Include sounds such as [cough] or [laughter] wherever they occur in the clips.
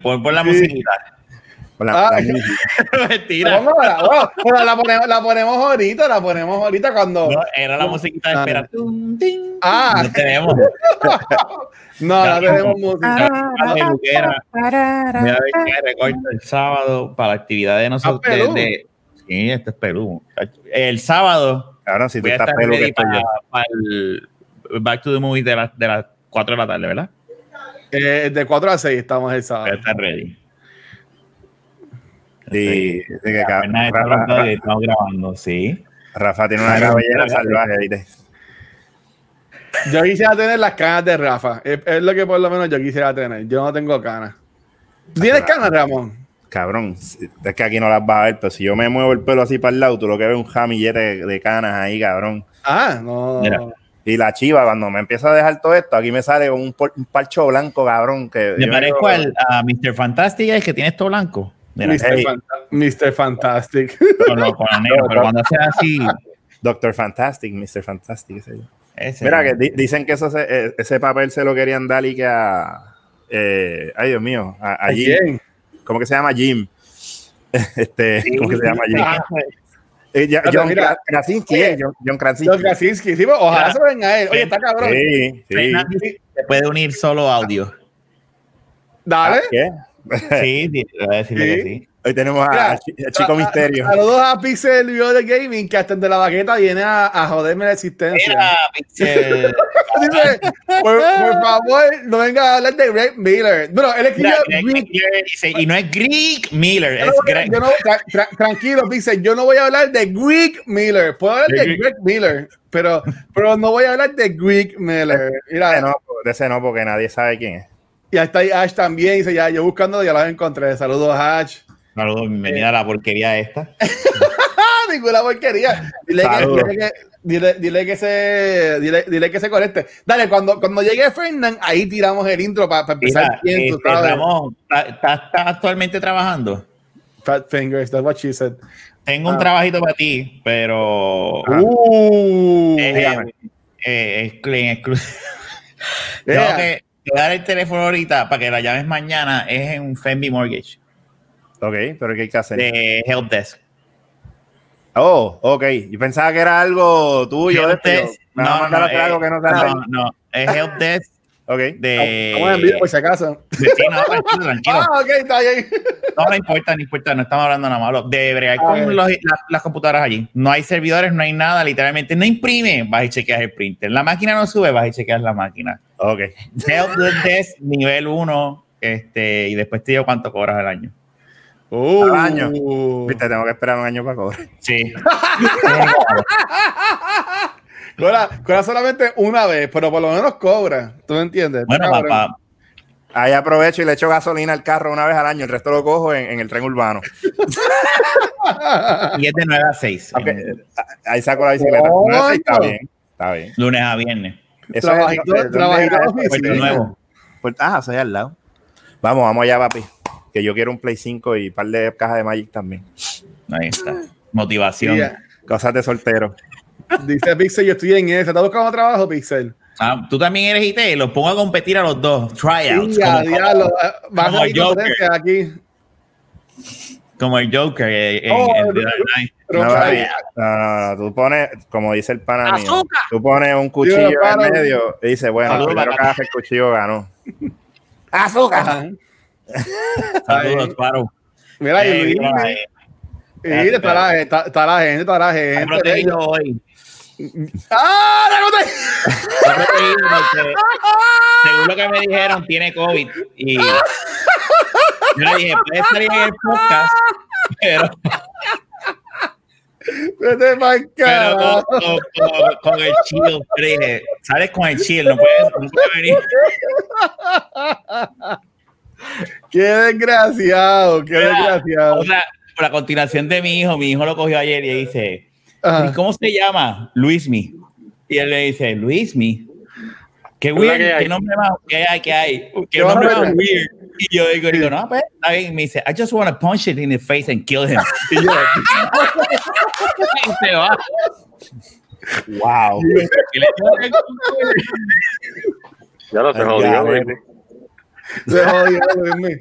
Pon, pon la musiquita. La, Ah, la- [laughs] Mentira. Vamos a- bueno, bueno, la, ponemos, la ponemos ahorita, la ponemos ahorita cuando. No, era la musiquita de Ah, espera. Ah. No tenemos. [laughs] No, no tenemos música. La peluquera. Mira, a ver qué recorta el sábado para la actividad de nosotros. Ah, Perú. de- sí, este es Perú. El sábado Cabrón, si tú estás estoy para, el Back to the Movie de, las de las 4 de la tarde, ¿verdad? Eh, de 4 a 6 estamos el sábado. ready. Sí, sí que Rafa, estamos grabando, sí. Rafa tiene una cabellera salvaje, ¿viste? Yo quisiera tener las canas de Rafa. Es, es lo que por lo menos yo quisiera tener. Yo no tengo canas. ¿Tú ¿Tienes canas, Ramón? Cabrón, es que aquí no las vas a ver, pero si yo me muevo el pelo así para el lado, tú lo que ves es un jamillete de, de canas ahí, cabrón. Ah, no. Mira. Y la chiva, cuando me empieza a dejar todo esto, aquí me sale un, un parcho blanco, cabrón. Que Me parezco digo, al, a Mr. Fantastic, es que tiene esto blanco. Mira, Mr. hey. Mr. Fantastic. con, lo- con el negro, pero cuando hace así. Doctor Fantastic, Mr. Fantastic, qué sé yo. ese- Mira, que di- dicen que eso se- eh, ese papel se lo querían dar y que a. eh, ay, Dios mío, a, a Jim. ¿Cómo que se llama Jim? [laughs] Este, ¿Cómo que se llama Jim? Ah, Eh, ya- Pero John mira, Krasinski, oye, eh, John, John Krasinski. John Krasinski. Sí, pues, ojalá Ya. se den a él. Oye, está cabrón. Sí, sí. Se puede unir solo audio. Dale. ¿Qué? Sí, sí, voy a decirle Sí. que sí. Hoy tenemos a, Mira, a Chi- a Chico a- a- Misterio. Saludos a Pixel Video de Gaming, que hasta el de la baqueta viene a, a joderme la existencia. Mira, Pixel. [laughs] Dice, por, por favor, no venga a hablar de Greg Miller. Bueno, él escribió Greg- Greg Miller dice, y no es Greek Miller, yo es Greg. yo no- tra- tra- tranquilo, Pixel, yo no voy a hablar de Greg Miller. Puedo hablar de Greg- Greg Miller, pero, pero no voy a hablar de Greg Miller. De Mira, ese no, de ese no, porque nadie sabe quién es. y ahí está ahí Ash también. Dice, ya, yo buscando, ya la encontré. Saludos, Ash. Saludos, bienvenida a la porquería esta. [laughs] ¡Ah, ninguna porquería! Dile que, dile, que, dile, dile que se dile, dile que se conecte. Dale, cuando, cuando llegue Fernand, ahí tiramos el intro para empezar Mira, este, sabes. Ramón, ¿estás está, está actualmente trabajando? Fat fingers, that's what she said. Tengo un Ah. trabajito para ti, pero Uh, eh, dígame. eh, es clean, exclu- [laughs] Tengo yeah. que te dar el teléfono ahorita para que la llames mañana. Es en un Mortgage Ok, pero ¿qué hay que hacer? de Help Desk. Oh, ok. Yo pensaba que era algo tuyo. A mandar a hacer eh, algo que no no, no, es Help Desk [laughs] Ok. de. Vamos a enviar por si acaso. Sí, no, tranquilo, tranquilo. [laughs] Ah, ok, está bien. No, no importa, no importa, no estamos hablando nada malo. De bregar Ah, con los- la- las computadoras allí. No hay servidores, no hay nada, literalmente no imprime, vas y chequeas el printer. La máquina no sube, vas y chequeas la máquina. Ok. Help Desk nivel 1, este, y después te digo cuánto cobras al año. Uh, Al año. Viste, tengo que esperar un año para cobrar. Sí. [laughs] Cobra, cobra solamente una vez, pero por lo menos cobra. ¿Tú me entiendes? bueno, papá, Ahí aprovecho y le echo gasolina al carro una vez al año. El resto lo cojo en, en el tren urbano. [laughs] y es de 9 a 6, Ok. eh, Ahí saco la bicicleta. Oh, sí, está bien. Está bien. lunes a viernes. Eso Trabajito- es, ¿dónde trabajito Sí. Nuevo. Puerto- ah, soy al lado. Vamos, vamos allá, papi. Que yo quiero un Play 5 y un par de cajas de Magic también. Ahí está. Motivación. Sí, Cosas de soltero. Dice Pixel, yo estoy en eso. ¿Estás buscando trabajo, Pixel? Ah, tú también eres IT, los pongo a competir a los dos. Tryouts. Sí, como, diablo. como a haber Joker. aquí. como el Joker eh, en, Oh, en no, No, no, no, no, tú pones, como dice el pana mío, ¡Azúcar! tú pones un cuchillo en medio y dices, bueno, el Saludos, primero el cuchillo ganó. Ajá. Saludos, Paro. Mira, y Eh, Luis, mira, eh, y está la, está, está la gente, está la gente. protegido hoy. ¡Ah, la porque, según lo que me dijeron, tiene COVID. Y yo le dije, puede salir en el podcast, pero, Vete pero con, con- con- con el chill. Le dije, sales con el chill, no puedes, no puedes venir. [laughs] Qué desgraciado, qué Mira, desgraciado. O sea, por la continuación de mi hijo, mi hijo lo cogió ayer y dice, Ajá. ¿y cómo se llama? Luismi. Y él le dice, Luismi. Qué weird, que hay. qué nombre más, qué hay, qué hay, qué ¿Qué vas a nombre más weird. Y yo digo, digo, no, pues, está bien. Y me dice, I just want to punch it in the face and kill him. Y yo, [laughs] [laughs] y se va. Wow. Ya lo se jodió. [laughs] Se jodió, Luismi.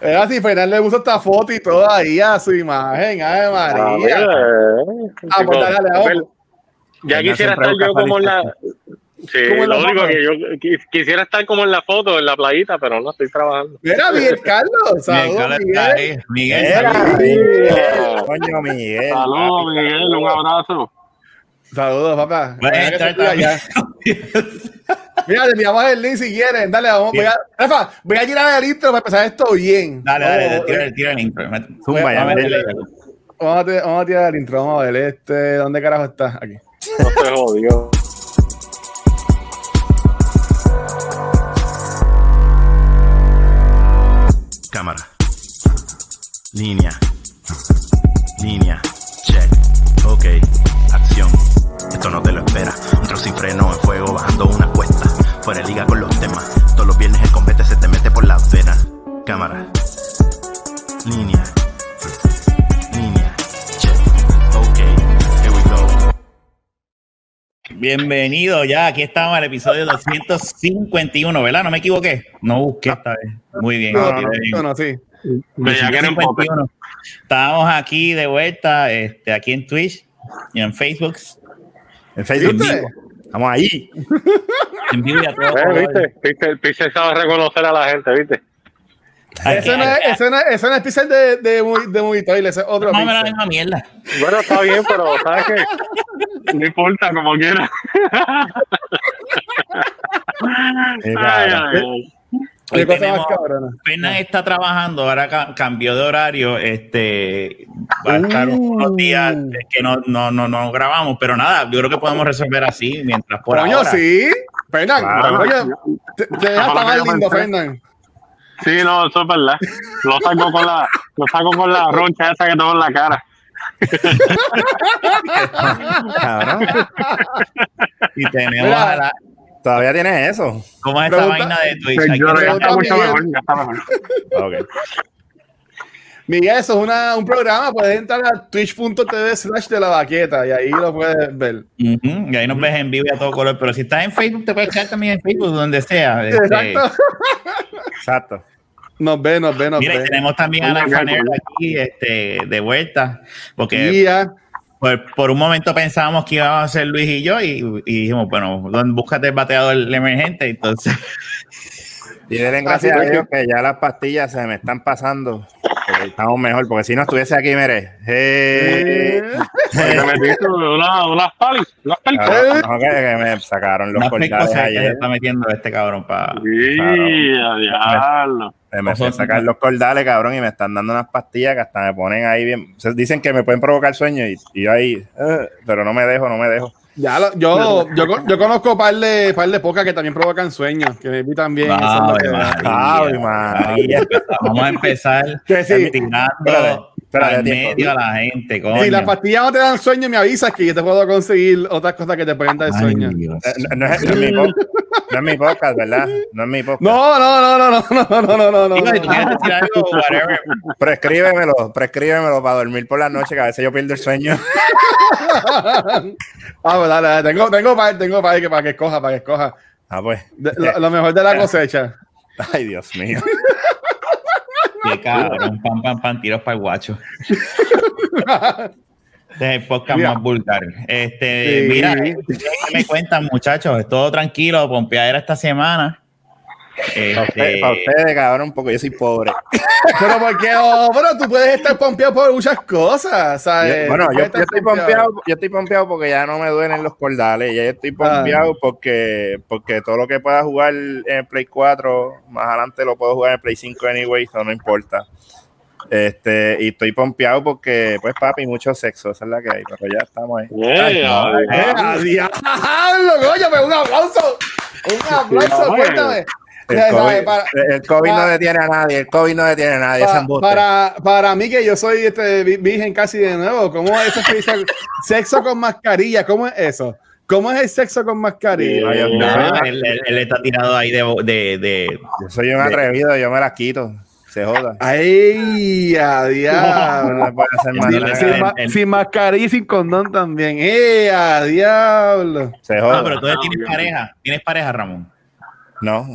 Es así, Fernández le puso esta foto y todo ahí a su imagen. Ay, Ah, María. mira, eh, Ah, pues dale, dale. Ya quisiera estar yo como en la. Sí, lo único que yo qui- quisiera estar como en la foto, en la playita, pero no estoy trabajando. Mira, Miguel [laughs] Carlos. Miguel, Saludos, Carlos está Miguel. ahí. Miguel, Era. Miguel, Coño, Miguel. Saludos, Miguel, un abrazo. Saludos, papá. Puedes [laughs] Mira, le enviamos el link si quieren. Dale, vamos. Voy a, Rafa, voy a tirar el intro para empezar esto bien. Dale, dale, Vamos, tira, el- tira el intro. Zumba, ya, Vamos a. Vamos tirar- vamos a tirar el intro. Vamos a ver. Este, ¿Dónde carajo está? Aquí. No se jodió. Cámara. Línea. Línea. Check. Ok. Acción. Esto no te lo espera. Tro sin freno en fuego bajando una cuesta. Fuera de liga con los temas. Todos los viernes el combate se te mete por las venas. Cámara. Línea. Línea. Check. Ok. Here we go. Bienvenido ya, aquí estamos en el episodio 251, ¿verdad? No me equivoqué. No busqué esta vez. Muy bien. No, no, bien. no, no, sí. Ya que era un poco. 251. Estábamos aquí de vuelta, este, aquí en Twitch y en Facebook, En Facebook. Estamos ahí. [laughs] en vivo y a todo. Eh, ¿Viste? ¿Viste? El Piche sabe reconocer a la gente, ¿viste? Ese no es, ese no es, no es pixel de, de, de Movie Toilet, ese es otro No me la pixel. misma mierda. Bueno, está bien, pero ¿sabes qué? No importa, como quiera. [laughs] Ay, ay, Hoy tenemos-. Fernan está trabajando, ahora ca- cambió de horario, este va a estar unos días que no, no, no, no grabamos, pero nada, yo creo que podemos resolver así mientras por Coño, ahora. sí. Fernan, Claro. oye, te, lindo, Fernan. Sí, no, eso es verdad. Lo saco con la, lo saco con la roncha esa que tengo en la cara. Cabrón. Y tenemos Mira. a la, Todavía tienes eso. ¿cómo es esa vaina de Twitch? Yo ya pregunta está mucho Miguel. mejor, ya está mejor. Ok. Miguel, eso es una, un programa. Puedes entrar a twitch.tv slash de la baqueta y ahí lo puedes ver. Y ahí nos ves en vivo y a todo color, pero si estás en Facebook, te puedes quedar también en Facebook, donde sea. este. Exacto. Exacto. Nos ve, nos ve, nos Mira, y ve. tenemos también a la Fanel aquí este, de vuelta, porque por, por un momento pensábamos que íbamos a ser Luis y yo, y, y dijimos, bueno, ¿dónde- búscate el bateador emergente. Entonces, Y denle gracias a Dios que ya las pastillas se me están pasando. Estamos mejor, porque si no estuviese aquí, mire. eh, metiste una, unas palis, unas palis. cabrón, no, que, que me sacaron los cordales cosa que se ayer. está metiendo este cabrón para. Sí, a diablo. Eh, Me fui a sacar los cordales, cabrón, y me están dando unas pastillas que hasta me ponen ahí bien. Dicen que me pueden provocar sueño y, y yo ahí, eh, pero no me dejo, no me dejo. Ya lo- yo, yo, yo conozco par de, par de pocas que también provocan sueños, que vi también. Ave María. María. Vamos a empezar Que [laughs] sí. tirando al medio a la gente. Coño. Si las pastillas no te dan sueño, me avisas que yo te puedo conseguir otras cosas que te pueden dar Ay, sueño. Eh, No, no es, no es mi no es mi podcast, ¿verdad? No es mi podcast. No, no, no, no, no, no, no, no, no, no. Digo, si tú quieres decir algo, whatever. Prescríbemelo, prescríbemelo para dormir por la noche, que a veces yo pierdo el sueño. [laughs] Ah, pues dale, dale, tengo, tengo par, tengo par que para que escoja, para que escoja. Ah, pues. De- lo, lo mejor de la cosecha. Ay, Dios mío. Qué cabrón, pam, pam, pam, tiros para el guacho. [laughs] Este es el podcast Mira. más vulgar. Este, Sí. mira, ¿qué me cuentan, muchachos? Todo tranquilo, pompeadera esta semana. Para Este, ustedes, pa' ustedes, cabrón, porque yo soy pobre. [laughs] Pero porque, oh, pero tú puedes estar pompeado por muchas cosas, ¿sabes? Yo- bueno, Tú yo, yo estoy pompeado, yo estoy pompeado porque ya no me duelen los cordales. Ya estoy pompeado porque, porque todo lo que pueda jugar en el Play 4, más adelante lo puedo jugar en el Play 5 anyway, eso no importa. Este, y estoy pompeado porque, pues, papi, mucho sexo, esa es la que hay, pero ya estamos ahí. Ay, no, ay, ¡Eh, a diablo, coño! un aplauso. Un aplauso, Sí, cuéntame. El. COVID, Para- el COVID no para- detiene a nadie, el COVID no detiene a nadie, ese Pa- embuste. para, para mí, que yo soy este, vi- virgen casi de nuevo, ¿cómo es eso que dice sexo con mascarilla? ¿Cómo es eso? ¿Cómo es el sexo con mascarilla? Mío. no, él, él- él está tirado ahí de, de, de- Yo soy un atrevido, yo me las quito, se joda. ¡Ay, a No diablo! [laughs] Sin-. Sin, ma- el- sin mascarilla y sin condón también. ¡Eh, a diablo! Se Ah, joda. pero tú tienes pareja. ¿Tienes pareja, Ramón? No.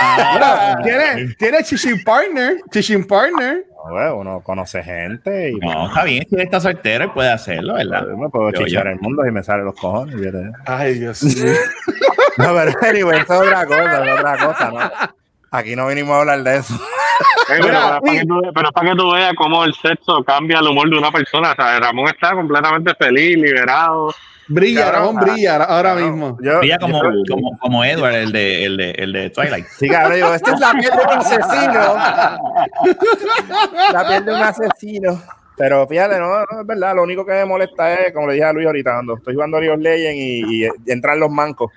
Ah, Tiene, tiene Partner. Chishin Partner. No, güey, uno conoce gente y no, está bien, si él está soltero, él puede hacerlo, ¿verdad? yo me puedo Yo- chichar yo- el mundo y me salen los cojones. fíjate. Ay, Dios [laughs] mío. No, pero anyway, eso es otra cosa, es otra cosa, ¿no? Aquí no vinimos a hablar de eso. Pero, para que tú, pero para que tú veas cómo el sexo cambia el humor de una persona. O sea, Ramón está completamente feliz, liberado. Brilla, Cabrón, Ramón brilla ahora Cabrón, mismo. Yo, Brilla como, yo- como, como Edward, el de, el, de, el de Twilight. Sí, cabrón, digo, esta es la piel de un asesino. la piel de un asesino. Pero fíjate, no, no, es verdad. Lo único que me molesta es, como le dije a Luis ahorita, cuando estoy jugando League of Legends y, y entran los mancos.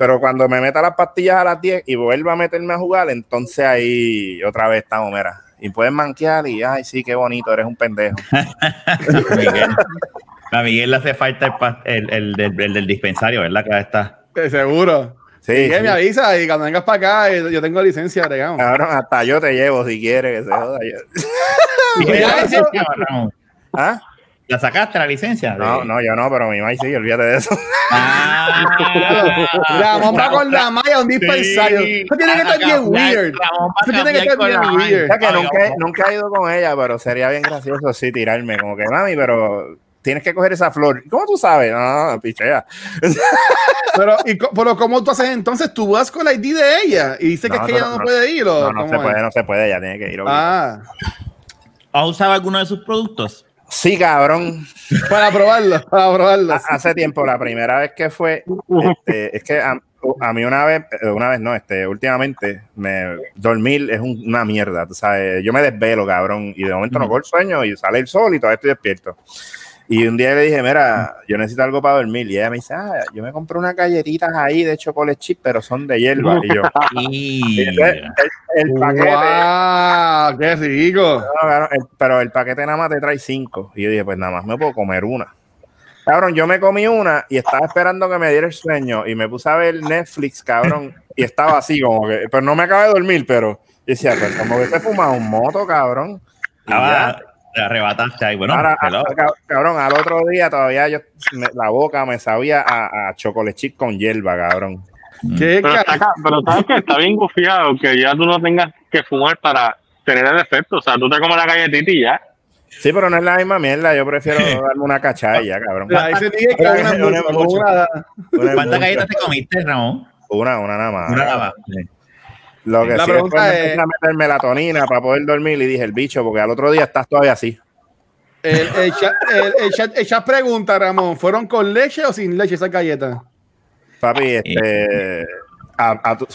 Pero cuando me meta las pastillas a las 10 y vuelva a meterme a jugar, entonces ahí otra vez estamos, mira. Y puedes manquear y, ay, sí, qué bonito, eres un pendejo. [laughs] Miguel. A Miguel le hace falta el, el, el del, el del dispensario, ¿verdad? Que está. Seguro. Sí, sí. me avisa y cuando vengas para acá, eh, yo tengo licencia, regamos. Cabrón, hasta yo te llevo si quieres que se joda. yo-. [laughs] ¿Ah? ¿La sacaste la licencia? No, no, yo no, pero mi mamá sí, olvídate de eso. [laughs] Ah, Ramón va con la malla a un dispensario. Sí. Eso tiene que estar bien weird. Eso tiene que estar bien weird. O sea, que Ay, nunca, nunca he ido con ella, pero sería bien gracioso sí tirarme, como que mami, pero tienes que coger esa flor. ¿Cómo tú sabes? No, no, no, pichea. [laughs] Pero, y, pero ¿cómo tú haces entonces? Tú vas con la ID de ella y dices que No, es que no, ella no, no. puede ir. ¿o No, no se es? puede, no se puede, ella tiene que ir. obligado. Ah, ¿Has usado alguno de sus productos? Sí, cabrón. para probarlo, para probarlo. Ha- Hace tiempo, la primera vez que fue, este, es que a, a mí una vez, eh, una vez no, este, últimamente, me, dormir es un- una mierda, tú sabes, yo me desvelo, cabrón, y de momento no cojo el sueño y sale el sol y todavía estoy despierto. Y un día le dije, mira, yo necesito algo para dormir. Y ella me dice, ah, yo me compré unas galletitas ahí de chocolate chip, pero son de hierba. Y yo, [laughs] Y... el, el paquete, ¡Wow! ¡Qué rico! el- pero el paquete nada más te trae cinco. Y yo dije, pues nada más me puedo comer una. Cabrón, yo me comí una y estaba esperando que me diera el sueño y me puse a ver Netflix, cabrón, y estaba así como que, pero no me acabé de dormir, pero yo decía, pues como que se fumaba un moto, cabrón. Y Ah, ya. Te arrebataste ahí. Bueno, Ahora, hello. a- a- cabrón, al otro día todavía yo, me- la boca me sabía a, a chocolate chip con hierba, cabrón. ¡Qué Pero, está, pero sabes que está bien gufiado que ya tú no tengas que fumar para tener el efecto. O sea, tú te comes la galletita y ya. Sí, pero no es la misma mierda, yo prefiero [laughs] darme una cachalla, cabrón. Ahí se dice que una, Una- una- una- una- Una, ¿Cuántas galletas te comiste, Ramón? una, una nada más. Una nada más. Sí. Lo que La sí pregunta me es- empecé a meter melatonina para poder dormir y dije el bicho, porque al otro día estás todavía así. el, el chat, el, el chat- el chat pregunta, Ramón, ¿fueron con leche o sin leche esas galletas? Papi, este. A, a tu,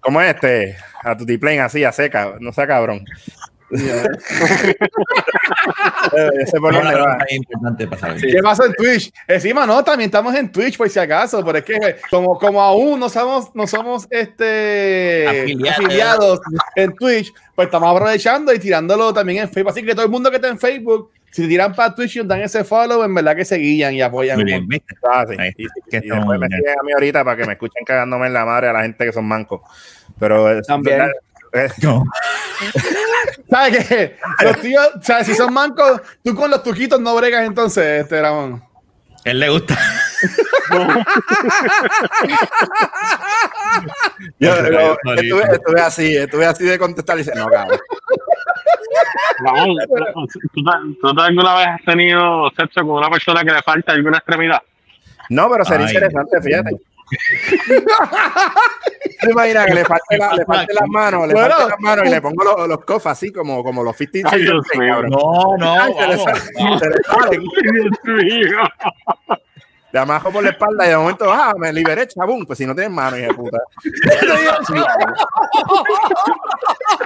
¿Cómo es este? A tu tiplane así, a seca, no sea cabrón. Eh. ¿Qué pasa en Twitch? Encima no, también estamos en Twitch por si acaso, pero es que como, como aún no somos, no somos este Afiliados. afiliados en Twitch, pues estamos aprovechando y tirándolo también en Facebook. Así que todo el mundo que está en Facebook, si tiran para Twitch y dan ese follow, en verdad que se guían y apoyan. Bien. Ah, sí. Y, que y estamos después me bien. siguen a mí ahorita para que me escuchen cagándome en la madre a la gente que son mancos. Pero es- También. eh, No. ¿Sabes qué? Los tíos, sea, si son mancos, tú con los tuquitos no bregas entonces, este Ramón. Él le gusta. [laughs] yo, estuve, estuve así, estuve así de contestar y dice, no, cabrón. Ramón, ¿tú, alguna vez has tenido sexo con una persona que le falta alguna extremidad? No, pero sería Ay. interesante, fíjate. [laughs] ¿Te imaginas que le falte, la- le falte las manos, le Bueno, falte las manos y le pongo los, los cofas así como, como los 50 Ay, Dios mío. No, no, Ay, se vamos. se le mío. Le amajo por la espalda y de momento, ah, me liberé, chabón. Pues si no tienes mano, hija de puta.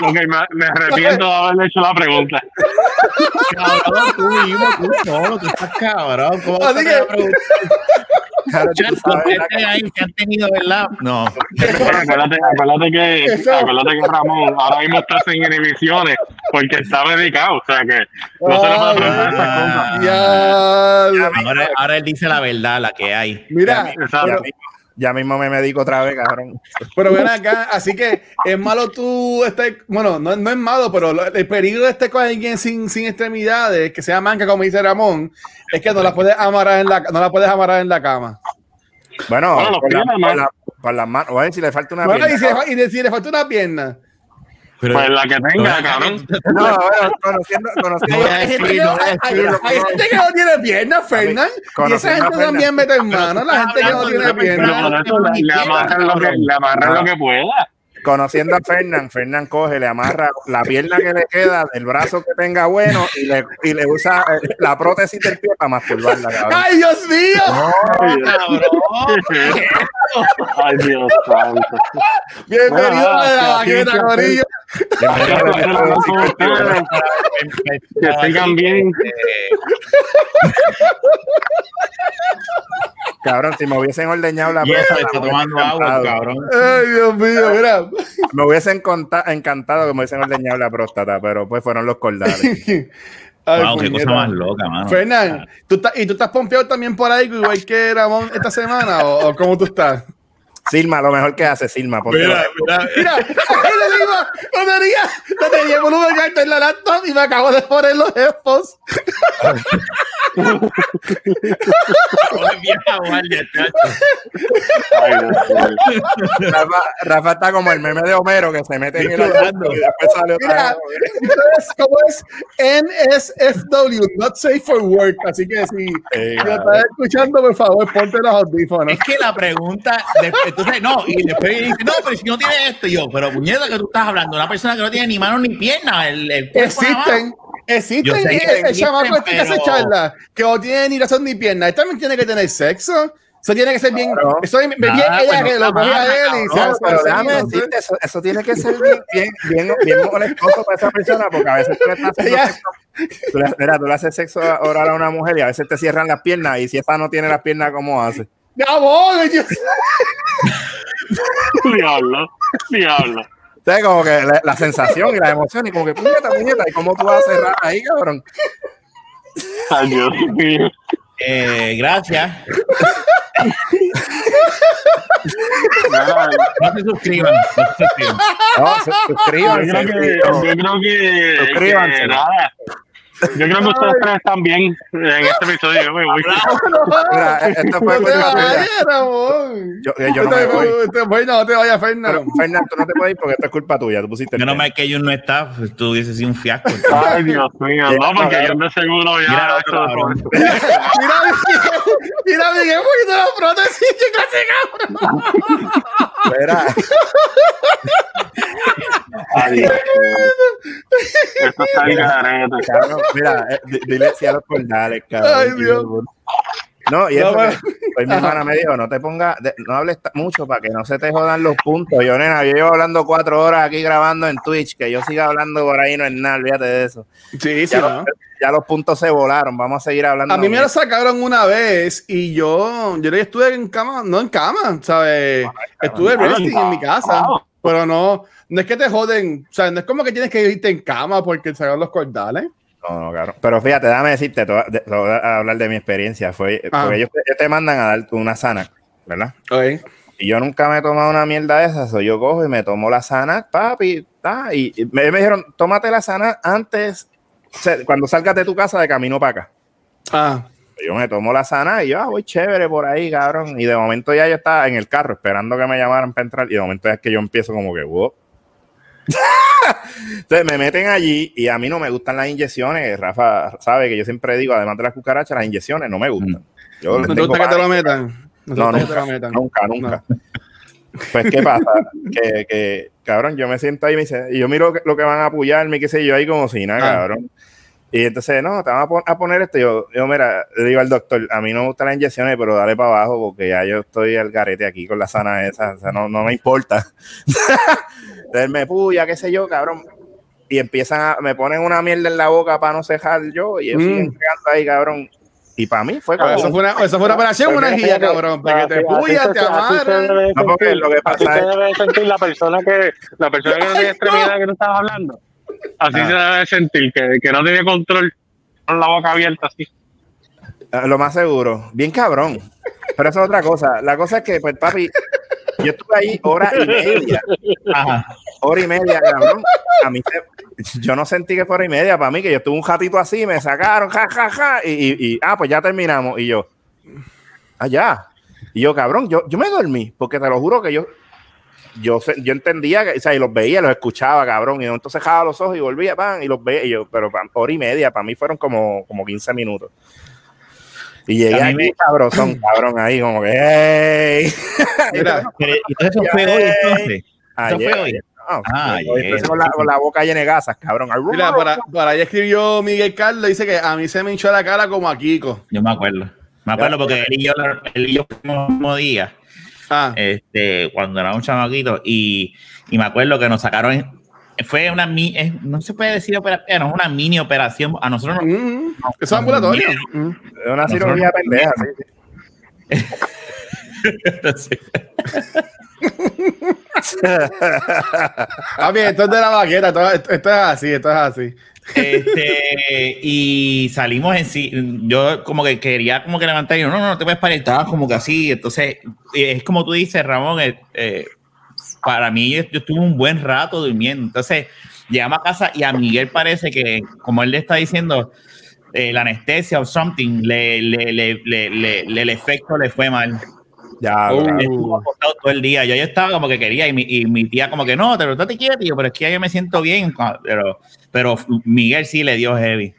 Ok, me, me arrepiento de haberle hecho la pregunta. Cabrón, tú mismo, tú solo, tú estás cabrón. ¿Cómo Así te que- a. No. Acuérdate, acuérdate que, acuérdate que Ramón ahora mismo está sin inhibiciones porque está medicado. O sea que no se le puede preguntar esas cosas. Ahora, ahora él dice la verdad, la que hay. mira, Exacto. Ya, mismo, me medico otra vez, cabrón. pero ven acá, así que es malo tú estar, bueno, no, no es malo, pero lo- el peligro de estar con alguien sin, sin extremidades, que sea manca, como dice Ramón, es que no la puedes amarrar en la, no la puedes amarrar en la cama. Bueno, Bueno, la, las manos. Oye, si le falta una Bueno, y, pierna. si, y si le falta una pierna. Pero, Pues la que tenga, cabrón. No, bueno, conociendo, conociendo, Ay, Hay gente que- no, que no tiene piernas, Fernán. Y esa gente también mete en mano. La gente que no tiene piernas. Le, amarran lo que, le amarran lo que pueda. Conociendo a Fernán, Fernán coge, le amarra la pierna que le queda del brazo que tenga bueno y le, y le usa eh, la prótesis del pie para masturbarla, cabrón. ¡Ay, Dios mío! Ay, Dios santo. Bienvenido a la sí. Corillo. Que sigan bien. Cabrón, si me hubiesen ordeñado la Y eso, está tomando agua, cabrón. Ay, Dios mío, mira. Me hubiesen conta- encantado que me hubiesen ordeñado la próstata, pero pues fueron los cordales. [laughs] Ay, Wow, qué cosa más loca, mano. Fernán, ¿tú estás, ¿y tú estás pompeado también por ahí, igual que Ramón esta semana? ¿O, o cómo tú estás? Silma, lo mejor que hace Silma. porque- Mira, mira, Mira, ahí le iba, lo tenía, lo tenía en volumen alto en la laptop y me acabo de poner los headphones. Joder, vieja guardia, chacho. Ay, Dios mío. Rafa, Rafa está como el meme de Homero que se mete en el Disfrutando. y después sale otra Mira, vez. ¿cómo es? NSFW, not safe for work. Así que si cabrón. estás escuchando, por favor, ponte los audífonos. Es que la pregunta, de- entonces, no, y después dice, no, pero si no tiene esto, y yo, pero puñeta, que tú estás hablando, una persona que no tiene ni manos ni piernas, el, el. Existen, existen, el existen, chamaco este que hace pero- charla, que no tiene ni razón ni pierna, él también tiene que tener sexo. Eso tiene que ser bien. Claro. Eso es bien Nada, ella pues que no lo coge a él y No, pero déjame decirte, eso, eso tiene que ser bien, [laughs] bien, bien, bien molestoso para esa persona, porque a veces tú le estás haciendo sexo, tú le, mira, tú le haces sexo oral a una mujer y a veces te cierran las piernas, y si esa no tiene las piernas, ¿cómo hace? ¡Ya voy! Dios. Diablo, diablo. Entonces, como que la, la sensación y la emoción, y como que puñeta, puñeta, ¿y cómo tú vas a cerrar ahí, cabrón? Ay, Dios mío. Eh, gracias. No se suscriban, no se suscriban. No, su- Yo suscríbanse. creo que, yo creo que, Suscríbanse. que nada. Yo creo que ustedes tres están bien en este episodio. Yo me voy. Mira, esto fue No te vayas, Ramón. Yo, eh, yo no me voy. Te voy, no te vayas, Fernando. Fernando, tú no te puedes ir porque esto es culpa tuya. Tú pusiste Menos mal que ellos no está, pues, tú hubiese sido un fiasco. Ay, Dios mío. No, porque yo de seguro ya. Mira, esto- cabrón. Mira, Miguel, mira, Miguel, un poquito la prótesis, qué clase cabrón. Dios [laughs] mío. Esto está mira, eh, di- dile si a los cordales, cabrón. Ay, Dios. No, y No, eso bueno. que, pues mi hermana me dijo, no te pongas, no hables mucho para que no se te jodan los puntos. Yo, nena, yo llevo hablando cuatro horas aquí grabando en Twitch, que yo siga hablando por ahí no es nada, olvídate de eso. Sí, sí, Ya, ¿no? los, ya los puntos se volaron, vamos a seguir hablando. A mí me lo sacaron una vez y yo, yo estuve en cama, no en cama, ¿sabes? Estuve cama. resting en mi casa, Wow. pero no, no es que te joden, o sea, no es como que tienes que irte en cama porque se los cordales. No, no, claro. Pero fíjate, déjame decirte, te voy a- hablar de mi experiencia. Fue, Ah. porque ellos, te- ellos te mandan a dar una sana, ¿verdad? Okay. Y yo nunca me he tomado una mierda de esas. yo cojo y me tomo la sana, papi, ta, y, y me, me dijeron, tómate la sana antes, o sea, cuando salgas de tu casa de camino para acá. Ah, Yo me tomo la sana y yo ah, voy chévere por ahí, cabrón. Y de momento ya yo estaba en el carro esperando que me llamaran para entrar. Y de momento es que yo empiezo como que, wow. Entonces me meten allí y a mí no me gustan las inyecciones. Rafa sabe que yo siempre digo, además de las cucarachas, las inyecciones no me gustan. Yo ¿no te gusta que te lo metan? ¿No No, que te nunca, lo metan? nunca, nunca. Pues, ¿qué pasa? que, que, cabrón, yo me siento ahí y me dice, y yo miro lo que van a apoyarme, qué sé yo, ahí como si nada, Ah. cabrón. Y entonces, no, te van a, pon- a poner esto. Yo, yo, mira, le digo al doctor, a mí no me gustan las inyecciones, pero dale para abajo porque ya yo estoy al garete aquí con la sana esa, o sea, no, no me importa. [laughs] Entonces me puya, qué sé yo, cabrón. Y empiezan a, me ponen una mierda en la boca para no cejar yo, y yo Mm. siguen pegando ahí, cabrón. Y para mí fue como... Eso fue una, eso fue una operación, una guía, cabrón, para que te puyas, se- te debe No, porque lo que pasa así se es- debe sentir la persona que la persona que no tiene [laughs] extremidad que tú estabas hablando. Así Ah. se debe sentir, que, que no tiene control con la boca abierta así. Ah, Lo más seguro. Bien cabrón. Pero eso es otra cosa. La cosa es que, pues, papi, yo estuve ahí hora y media. Ajá. Hora y media, cabrón. A mí se- yo no sentí que fuera y media para mí, que yo estuve un ratito así, me sacaron, ja, ja, ja, y, y- y, ah, pues ya terminamos. Y yo, allá. Y yo, cabrón, yo, yo me dormí, porque te lo juro que yo, yo, yo entendía, que, o sea, y los veía, los escuchaba, cabrón, y entonces dejaba los ojos y volvía, pan, y los veía, y yo, pero hora y media, para mí fueron como, como 15 minutos. Y llegué A mí me- cabrón, [laughs] cabrón, ahí como que, Pero, [laughs] entonces eso fue hoy, entonces. Eso fue hoy. No, Ah, hoy ayer. empecé con, la, con la boca llena de gasas, cabrón. mira, por, a- por ahí escribió Miguel Carlos, dice que a mí se me hinchó la cara como a Kiko. Yo me acuerdo. Me acuerdo porque él y yo, él y yo el mismo día, Ah, este, cuando era un chamaquito, y, y me acuerdo que nos sacaron. en- Fue una mi- es- no se puede decir operación, no, una mini operación. A nosotros nos mm, eso es ambulatorio. Mm. Es una cirugía pendeja, sí, sí. Entonces, Ah, bien, esto es de la esto, esto- esto es así, esto es así. Este, [laughs] y salimos en sí. Yo como que quería como que levantar y yo, no, no, no te puedes parar. Estaba como que así. Entonces, es como tú dices, Ramón, eh, para mí yo, estuve un buen rato durmiendo. Entonces, llegamos a casa y a Miguel parece que, como él le está diciendo, eh, la anestesia o something, le- el efecto le fue mal. Ya, Oh. cabrón. Estuvo acostado todo el día. Yo, yo estaba como que quería y mi, y mi tía como que no, pero estate quieto, yo, pero es que ya yo me siento bien. Pero, pero Miguel sí le dio heavy.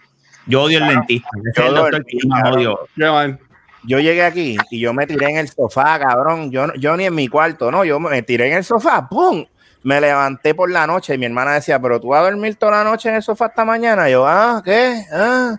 Yo odio el dentista. Yo el doctor dormí, que más cabrón. odio. Qué mal. yo llegué aquí y yo me tiré en el sofá, cabrón. Yo, no- yo ni en mi cuarto, no, yo me tiré en el sofá, ¡pum! Me levanté por la noche y mi hermana decía, pero tú vas a dormir toda la noche en el sofá esta mañana. Y yo, ah, ¿qué? Ah,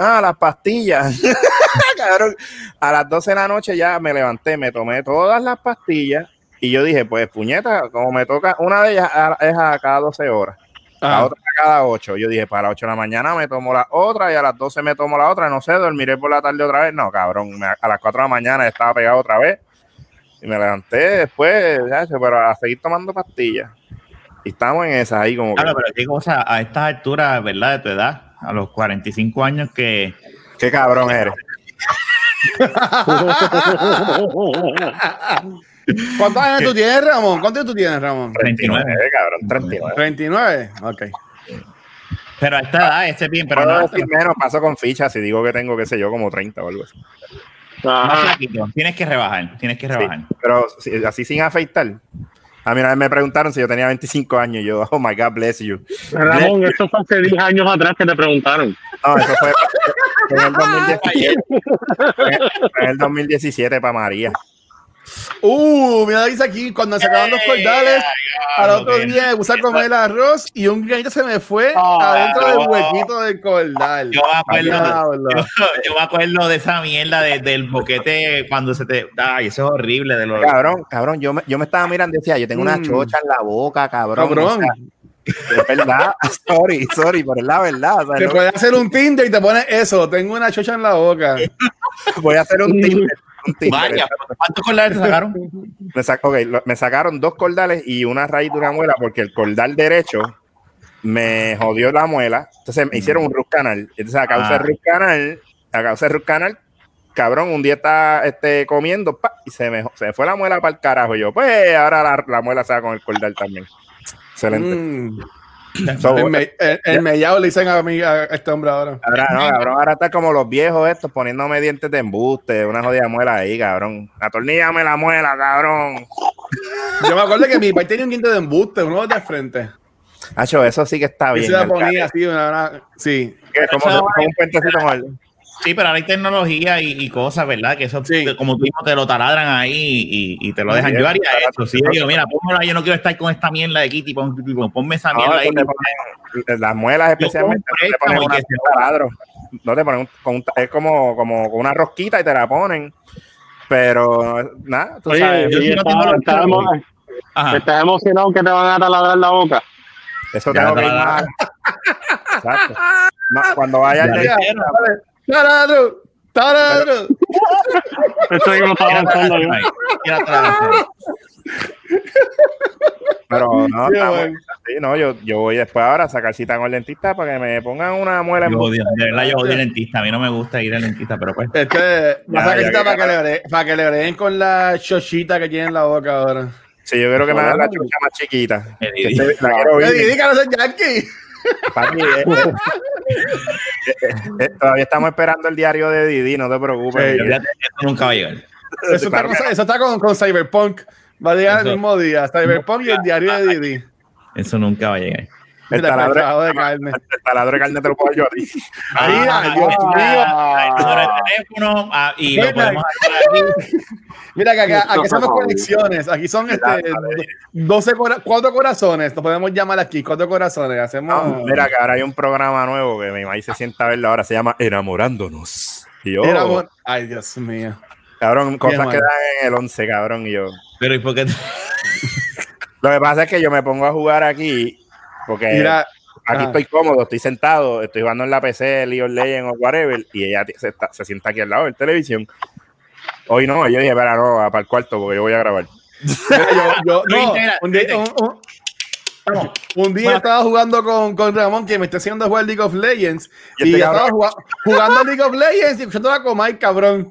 ah las pastillas. [laughs] cabrón, a las 12 de la noche ya me levanté, me tomé todas las pastillas y yo dije, pues puñeta, como me toca, una de ellas es a cada 12 horas. La Ah, otra a cada 8. Yo dije, para las 8 de la mañana me tomo la otra y a las 12 me tomo la otra. No sé, dormiré por la tarde otra vez. No, cabrón. a las 4 de la mañana estaba pegado otra vez. Y me levanté después, ya, pero a seguir tomando pastillas. Y estamos en esa ahí como que, Claro, pero qué cosa, a estas alturas, ¿verdad? De tu edad, a los 45 años que... qué cabrón eres. ¿Cuántos años tú tienes, Ramón? ¿Cuántos tú tienes, Ramón? 39. cabrón, 39. 39. Ok. Pero a esta edad, ese bien, pero no, decir menos, paso con fichas si digo que tengo, qué sé yo, como 30 o algo así. más flaquito. Tienes que rebajar, tienes que rebajar. Pero si- así sin afeitar. A mí una vez me preguntaron si yo tenía 25 años yo, oh my God, bless you. Ramón, esto fue hace 10 años atrás que te preguntaron. No, eso fue en el 2017. Fue en el 2017 para María. Uh, mira, dice aquí, cuando se acaban los cordales, al otro día me a comer el arroz y un granito se me fue Ah, adentro del huequito del cordal. Yo me acuerdo, yo, yo me acuerdo de esa mierda de- del boquete cuando se te. Ay, eso es horrible. De los, Cabrón, cabrón, yo me, yo me estaba mirando y decía, yo tengo una Mm. chocha en la boca, cabrón. Cabrón. es verdad, [laughs] sorry, sorry, pero es la verdad. o sea, Te no- puedes hacer un Tinder y te pones eso. Tengo una chocha en la boca. voy a hacer un Tinder. [laughs] Vaya, ¿cuántos cordales te sacaron? [laughs] Me, sac- ok, lo- me sacaron dos cordales y una raíz de una muela porque el cordal derecho me jodió la muela. Entonces me hicieron un root canal. Entonces, a causa Ah. del root canal, a causa del root canal, cabrón, un día está este, comiendo pa, y se me, se me fue la muela para el carajo. Y yo, pues ahora la, la muela se va con el cordal también. Excelente. Mm. So, El, me- el- el mellado le dicen a, mí, a este hombre ahora. Ahora no, cabrón, ahora está como los viejos estos poniéndome dientes de embuste, una jodida muela ahí, cabrón. Atorníllame la muela, cabrón. Yo me acuerdo que mi país tenía un diente de embuste, uno de frente. Hacho, eso sí que está Y bien. se la ponía así, una, una- sí. Es como, como un puentecito Sí, pero ahora hay tecnología y, y cosas, ¿verdad? Que eso, Sí. como tú mismo, te lo taladran ahí y, y te lo dejan. Sí, Yo haría es eso. Sí, yo digo, mira, pónmela, yo no quiero estar con esta mierda de Kitty, pon- pon- ponme esa mierda ahí. las muelas especialmente no te ponen un taladro. No te ponen un- con un- es como, como una rosquita y te la ponen. Pero nada, tú Oye, sabes, yo y sí no tengo estás, emocionado que te van a taladrar la boca. eso tengo que ir. Exacto. Cuando vaya al ¡Taradro! ¡Taradro! Esto mismo estaba pensando yo. pero no, Sí, estamos- bueno. sí, no, yo, yo voy después ahora a sacar cita con el dentista para que me pongan una muela Yo odio, de verdad, yo odio el dentista. A mí no me gusta ir al dentista, pero pues. Este, a ya, necesitar ya, para, que le bre- para que le breguen con la chochita que tiene en la boca ahora. Sí, yo quiero que me hagan la chucha más chiquita. Me Que di- se- la quiero ¡Le bien. di que no soy yankee! Eh, eh, [laughs] eh, todavía estamos esperando el diario de Didi, no te preocupes. Sí. Esto nunca va a llegar. Eso está, con, eso está con, con Cyberpunk. Va a llegar Eso- el mismo día. Cyberpunk y el [laughs] diario de Didi. Eso nunca va a llegar. El taladro, de carne. el taladro de carne te lo puedo yo a ti. Mira, Ah, Dios mío. Sobre el teléfono ah, y lo Mira. podemos. [laughs] Mira que acá, aquí fue conexiones. Aquí son este, 12 cora- cuatro corazones. Nos podemos llamar aquí, cuatro corazones. Hacemos. Mira que ahora hay un programa nuevo que mi maíz se sienta a verlo ahora, se llama Enamorándonos. Y yo. Ay, Dios mío. cabrón, cosas que dan en el 11, cabrón, y yo. Pero ¿y por qué? Lo que pasa es que yo me pongo a jugar aquí, porque Mira, aquí ajá. estoy cómodo, estoy sentado, estoy jugando en la PC, League of Legends o whatever, y ella se, está- se sienta aquí al lado del televisión. Hoy no, yo dije, espera, no, va para el cuarto porque yo voy a grabar. [laughs] yo, yo- No, un día, un, un- un día estaba jugando con, con Ramón que me está haciendo jugar League of Legends Y y, este estaba jugando, jugando League of Legends y escuchando la Comay, cabrón.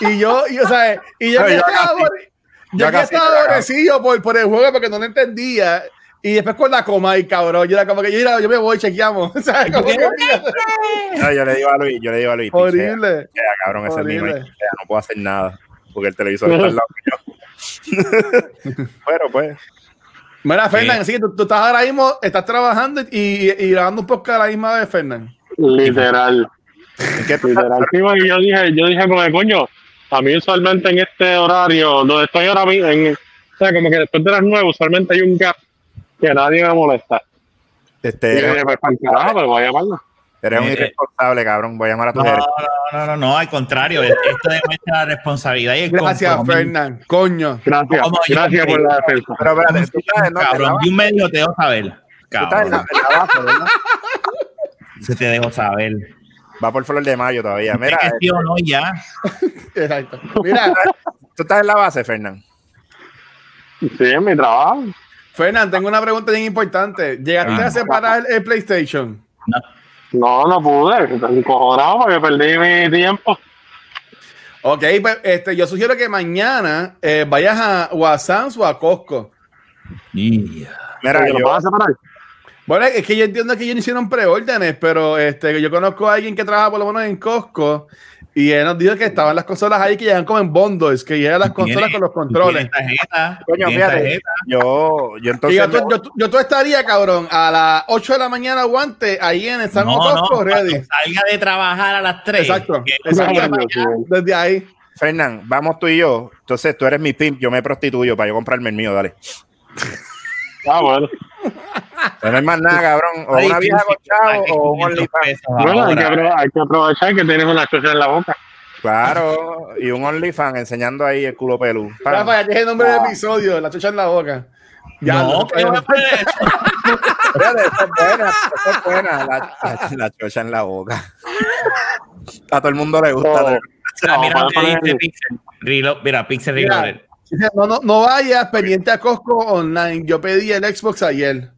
Y yo, y, o sea, y yo No, que yo estaba, casi- yo yo que estaba la- aborrecido por, por el juego porque no lo entendía. Y después con la Comay, cabrón, yo era como que yo, era- yo me voy, chequeamos. [laughs] O sea, como que, No, yo le digo a Luis, yo le digo a Luis, horrible. "Pichea, cabrón, ese es mi Horrible. pichea, no puedo hacer nada, porque el televisor está al lado mío. [laughs] Pero pues, Mira, Fernán, así que tú, tú estás ahora mismo, estás trabajando y, y grabando un podcast a la misma vez, Fernán. Literal. ¿en qué tú Literal. Sí, yo dije, yo dije, porque coño, a mí usualmente en este horario, donde estoy ahora mismo, en, o sea, como que después de las nueve, usualmente hay un gap que nadie me molesta. Este, eres, dije, pues, carajo, pues voy a llamarlo. eres un Eh, irresponsable, cabrón. Voy a llamar a tu No, no, no, no, no, al contrario. es- Esto demuestra la responsabilidad y el Gracias. Fernán. Coño. Gracias, Como yo- gracias por la defensa. Pero espérate, tú en en la Cabrón, y un medio te dejo saber. En Cabrón, en se te dejo saber. Va por flor de mayo todavía. Mira, Es que sí o no, y ya. [laughs] Exacto. Mira, [laughs] tú estás en la base, Fernán. Sí, es mi trabajo. Fernán, tengo una pregunta bien importante. ¿Llegaste a separar el PlayStation? No. No, no pude. Estoy encojonado porque perdí mi tiempo. Ok, pues este, yo sugiero que mañana eh, vayas a, o a Sam's o a Costco. Yeah. Mira, ¿Que lo yo, puedo separar? Bueno, es que yo entiendo que ellos no hicieron preórdenes, pero este, yo conozco a alguien que trabaja por lo menos en Costco y él nos dijo que estaban las consolas ahí que llegan como en bundles, que llegan las consolas con los controles. Tarjeta, coño, fíjate, yo, yo entonces. yo, tú- yo, tú- yo tú estaría, cabrón, a las 8 de la mañana aguante ahí en el San No, Costco, no, salga de trabajar a las 3. Exacto, exacto. Desde ahí. Fernán, vamos tú y yo. Entonces tú eres mi pimp, yo me prostituyo para yo comprarme el mío, dale. Ah, bueno. Pero no hay más nada, cabrón. O Ay, una vieja con chavo o un 500 OnlyFans. Bueno, hay que, hay que aprovechar que tienes una chucha en la boca. Claro, y un OnlyFans enseñando ahí el culo pelú. Rafa, ya es el nombre del episodio, la chucha en la boca. Ya, No, no, que no es buena, esa es buena. La, la, la chocha en la boca. A todo el mundo le gusta. Oh. Ah, mira, dice Pixel Reload- mira, Pixel Mira. [laughs] No, no, no vayas pendiente a Costco online. Yo pedí el Xbox ayer.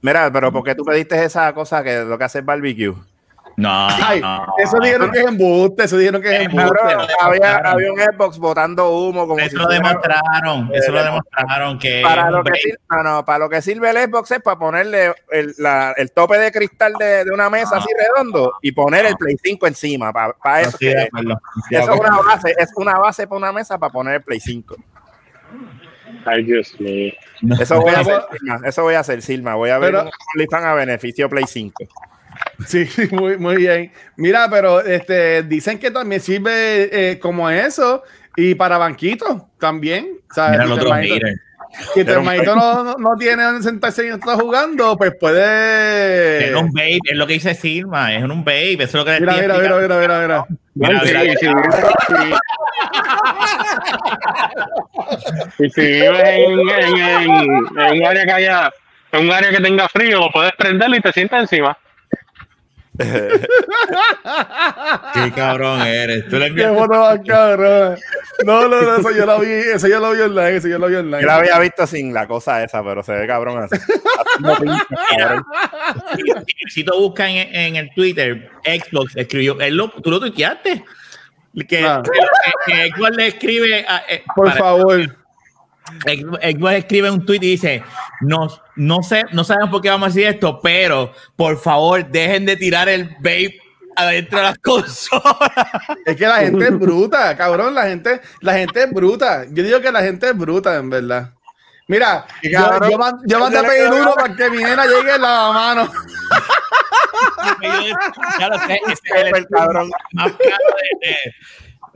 Mira, pero ¿por qué tú pediste esa cosa que lo que hace es barbecue? No, Ay, no. eso dijeron que es embuste, eso dijeron que es embuste. Había, había un Xbox botando humo como Eso si lo fuera- demostraron, eso lo demostraron que para lo que sirve, no, no, para lo que sirve el Xbox es para ponerle el, la- el tope de cristal de, de una mesa Ah. así redondo y poner el Play 5 encima. Para, No eso, que- eso es una base, es una base para una mesa para poner el Play 5. Ay, Dios mío. Eso voy a hacer, Silma. Eso voy a hacer, Silma. Voy a ver Pero- un a beneficio Play 5. Sí, [laughs] muy, muy bien. Mira, pero este, dicen que también sirve eh, como eso y para banquitos también. O sea, Mira el otro Miller. Si tu hermanito no, no, no tiene donde sentarse y no está jugando, pues puede. Es un vape, es lo que dice Silma, es un vape, eso es lo que le Mira, mira, mira, mira, mira, mira. Mira, Y si- mira, Y vives en, en, en, en un área que haya, en un área que tenga frío, lo puedes prender y te sientas encima. [laughs] Qué cabrón eres. Tú le Qué envías- foto más cabrón. No, no, no, eso yo lo vi, eso yo lo vi online, eso yo lo vi online. Yo la había visto sin la cosa esa, pero se ve cabrón así. [laughs] Si, tú buscas en, en el Twitter, Xbox escribió, él lo- tú lo tuiteaste. Que, Ah. que- que Xbox le escribe a, eh, Por favor. Xbox escribe un tweet y dice, no, no sé, no sabemos por qué vamos a decir esto, pero por favor dejen de tirar el vape adentro de las [laughs] consolas. Es que la gente es bruta, cabrón. La gente, la gente es bruta. Yo digo que la gente es bruta, en verdad. Mira, yo, cabrón, yo, man- yo mandé a pedir uno para que mi nena llegue en la mano. [laughs] ya lo sé, ese es el El cabrón. más caro de, de-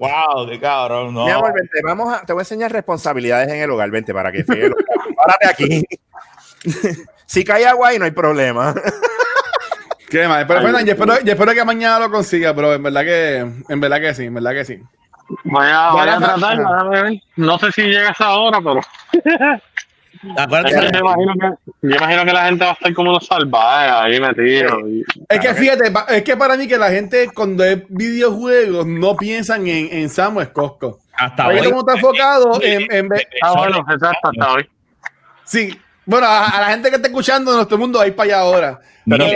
Wow, qué cabrón, no. Mi amor, vente, vamos a, te voy a enseñar responsabilidades en el hogar, vente, para que fíjate. Párate aquí. [laughs] si cae agua ahí no hay problema. [laughs] Qué mal. Pero bueno, yo espero, yo espero que mañana lo consiga, pero en verdad que, en verdad que sí, en verdad que sí. Voy a, voy a tratar. No sé si llega a esa hora, pero [laughs] Acuérdate es que que- yo, imagino que, yo imagino que la gente va a estar como unos salvajes ahí metidos. Es que fíjate, es que para mí que la gente cuando es videojuegos no piensan en, en Samuel Costco. hasta Porque hoy. todo está enfocado en, en Ah, bueno, exacto, hasta hoy. Sí, bueno, a, a la gente que está escuchando, nuestro mundo va a ir para allá ahora. Pero yo,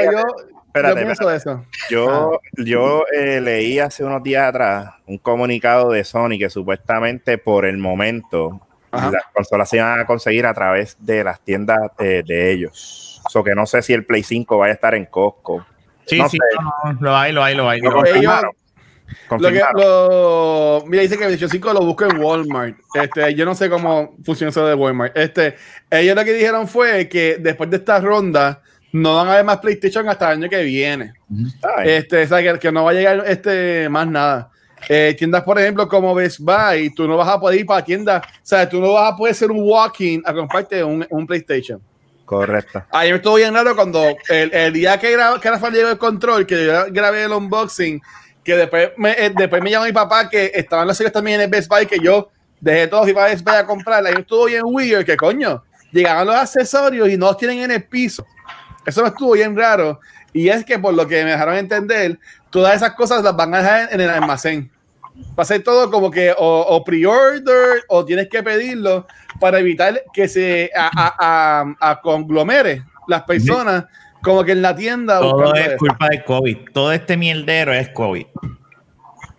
espérate, yo pienso eso. Yo, yo eh, leí hace unos días atrás un comunicado de Sony que supuestamente por el momento Ajá. las consolas se iban a conseguir a través de las tiendas eh, de ellos. O que no sé si el Play 5 vaya a estar en Costco. Sí, no sí, sé. no, no, lo hay, lo hay, lo hay. Lo lo hay. confirmaron. Lo que, Confirmaron. lo, mira, dice que el 5 lo busco en Walmart. Este, yo no sé cómo funciona eso de Walmart. Este, ellos lo que dijeron fue que después de esta ronda no van a haber más PlayStation hasta el año que viene. Este, o sea, que, que no va a llegar este, más nada. Eh, tiendas, por ejemplo, como Best Buy, tú no vas a poder ir para tiendas, o sea, tú no vas a poder hacer un walking a comprarte un, un PlayStation. correcto. Ayer estuvo bien raro cuando el, el día que, gra- que Rafael llegó el control, que yo grabé el unboxing, que después me, eh, después me llamó mi papá que estaban los hijos también en el Best Buy, que yo dejé todos y para Best Buy a comprarla. Ayer estuvo bien weird, que coño, llegaban los accesorios y no los tienen en el piso. Eso me estuvo bien raro. Y es que por lo que me dejaron entender, todas esas cosas las van a dejar en el almacén. Va a ser todo como que o, o pre-order o tienes que pedirlo para evitar que se a, a- a- a conglomere las personas como que en la tienda. Todo es eso. culpa de COVID. Todo este mierdero es COVID.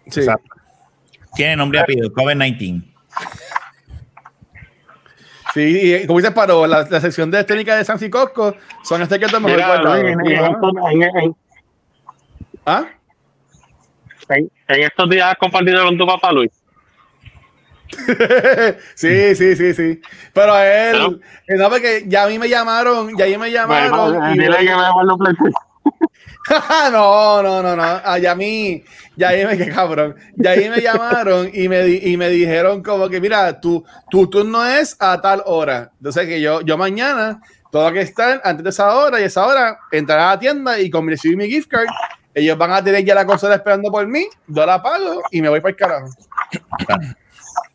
Sí. Exacto. Tiene nombre y apellido, COVID-19. Sí, y como dices, Paro, la, la sección de técnica de San Cosco son este que te mejor Mira, guardado. Luis, en, en estos, en- en- ¿Ah? En- en estos días has compartido con tu papá, Luis. [laughs] sí, sí, sí, sí. Pero a él, Pero- eh, no, porque ya a mí me llamaron, ya a mí me llamaron. Bueno, y- dile que me no, no, no, no. Ya a mí, ya ahí me, [laughs] qué cabrón. Ya ahí me llamaron y me, di- y me dijeron como que, mira, tu, tu turno es a tal hora. Entonces que yo, yo mañana, todo que estar antes de esa hora y esa hora, entrar a la tienda y con mi recibir mi gift card, ellos van a tener ya la consola esperando por mí, yo la pago y me voy para el carajo.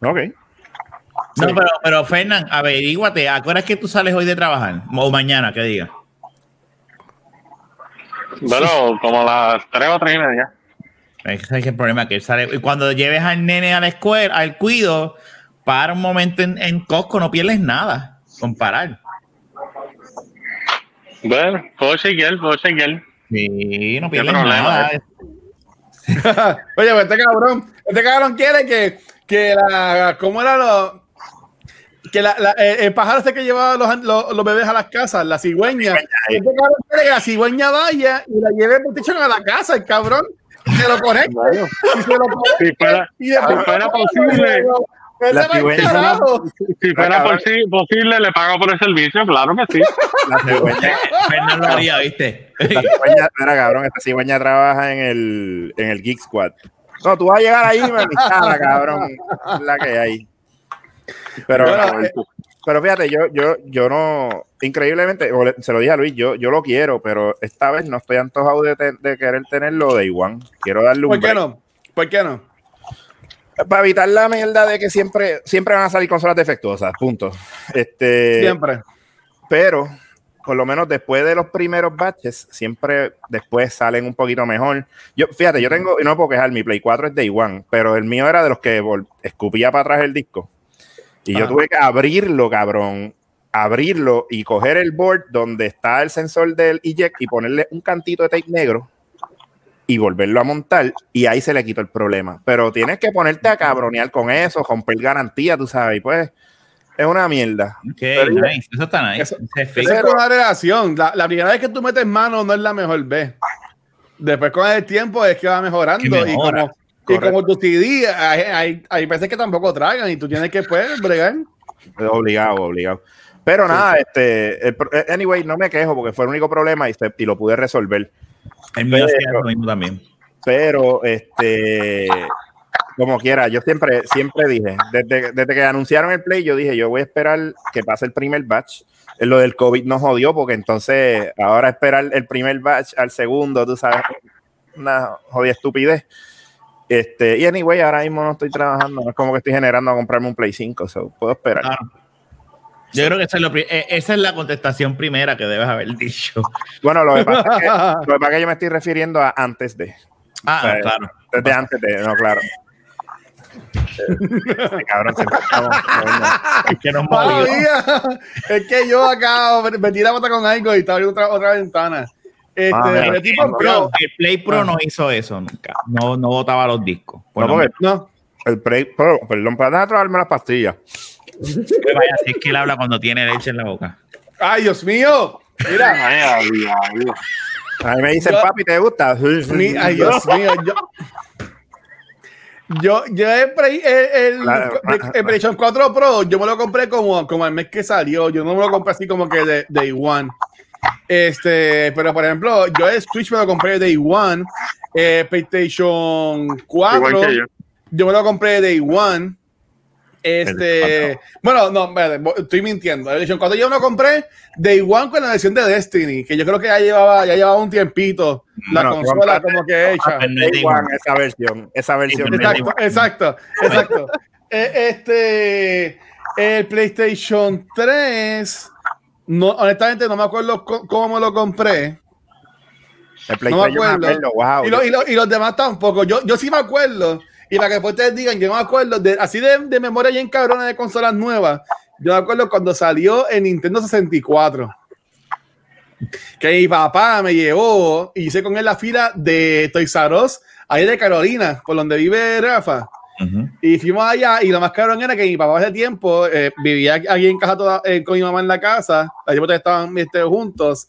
Ok. No, pero, pero Fernán, averíguate, ¿a qué hora es que tú sales hoy de trabajar? O mañana, que diga. Bueno, como a las 3 o 3 y media. Ese es el problema, que él sale. Y cuando lleves al nene a la escuela, al cuido, para un momento en, en Costco, no pierdes nada. Comparar. Bueno, puedo chequear, puedo chequear. Sí, no pierdes problema, nada. eh. [laughs] Oye, pues este cabrón, este cabrón quiere que, que la, ¿cómo era lo? Que la, la- el, pájaro este que llevaba los, los, los bebés a las casas, la cigüeña. Este cabrón quiere que la cigüeña vaya y la lleve a la casa, el cabrón. Y se lo conecta. Bueno, Y se lo conecta. si fuera, Y después- si fuera posible, Ese La cigüeña- si fuera posi- posible, le pago por el servicio, claro que sí. La cigüeña, [laughs] Fernán lo haría, ¿viste? la [laughs] cigüeña, mira, cabrón, esta cigüeña trabaja en el, en el Geek Squad. No, tú vas a llegar ahí, me instala, cabrón. Es la que hay. Pero, eh, pero fíjate, yo, yo, yo no, increíblemente, se lo dije a Luis, yo, yo lo quiero, pero esta vez no estoy antojado de, te- de querer tenerlo de igual. Quiero darle un ¿Por qué break. no? ¿Por qué no? Para evitar la mierda de que siempre, siempre van a salir consolas defectuosas, punto. Este, Siempre. pero por lo menos después de los primeros batches, siempre después salen un poquito mejor. Yo, fíjate, yo tengo, y no puedo quejar, mi Play 4 es Day One, pero el mío era de los que escupía para atrás el disco. Y yo tuve que abrirlo, cabrón, abrirlo y coger el board donde está el sensor del eject y ponerle un cantito de tape negro y volverlo a montar y ahí se le quitó el problema. Pero tienes que ponerte a cabronear con eso, romper garantía, tú sabes, y pues es una mierda. Ok, Pero- nice. Eso está nice. Eso- es es una relación. La, la primera vez que tú metes mano no es la mejor vez. Después con el tiempo es que va mejorando. Que y, mejora, como, y como tu CD, hay, hay, hay veces que tampoco tragan y tú tienes que pues, bregar. Obligado, obligado. Pero nada, este, el pro- eh, anyway, no me quejo porque fue el único problema y, se- y lo pude resolver. El mío Pero- lo mismo también. Pero, este, como quiera, yo siempre, siempre dije, desde, desde que anunciaron el play, yo dije, yo voy a esperar que pase el primer batch. Lo del COVID nos jodió porque entonces ahora esperar el primer batch al segundo, tú sabes, una jodida estupidez. Este, y anyway, ahora mismo no estoy trabajando, no es como que estoy generando a comprarme un Play 5, so, puedo esperar. Claro. Yo creo que esa es, lo pri- eh, esa es la contestación primera que debes haber dicho. Bueno, lo que pasa es que, [laughs] lo que pasa es que yo me estoy refiriendo a antes de. Ah, O sea, claro. Desde antes de, no, claro. [laughs] Este cabrón, estamos- Es que nos movió. [laughs] Es que yo acá me- metí la pata con algo y estaba abriendo otra, otra ventana. Este, Ah, mira, el tipo no, amplió. El Play Pro no hizo eso nunca. No, no botaba los discos. Por No, porque No. el Play Pro, perdón, para dejar traerme las pastillas. Vaya, así es que él habla cuando tiene leche en la boca. Ay, Dios mío. Mira, [laughs] Ay, ay, ay. A mí me dicen, Yo- papi, ¿te gusta? Sí, sí, mi- ay, Dios mío. Yo, yo, yo el, el, Claro. el PlayStation 4 Pro, yo me lo compré como, como el mes que salió. Yo no me lo compré así como que de Day One. Este, pero por ejemplo, yo el Switch me lo compré Day One. Eh, PlayStation 4. Igual que yo. Yo me lo compré Day One. Este, bueno, no, espérate, estoy mintiendo. La versión 4 yo lo compré Day One con la versión de Destiny, que yo creo que ya llevaba, ya llevaba un tiempito la Bueno, consola como que hecha. Day One, esa versión, esa versión. Exacto, exacto, exacto. Eh, este, el PlayStation 3, no, honestamente no me acuerdo cómo me lo compré. El Play No me 3 yo me acuerdo. acuerdo, wow. Y, lo- y lo- y los demás tampoco. Yo, yo sí me acuerdo. Y para que después ustedes digan, yo no me acuerdo, de, así de, de memoria bien cabrona de consolas nuevas. Yo me acuerdo cuando salió el Nintendo 64. Que mi papá me llevó y hice con él la fila de Toys R Us, ahí de Carolina, por donde vive Rafa. Ujú. Y fuimos allá y lo más cabrón era que mi papá hace tiempo eh, vivía aquí en casa toda- eh, con mi mamá en la casa, allí ustedes estaban este, juntos.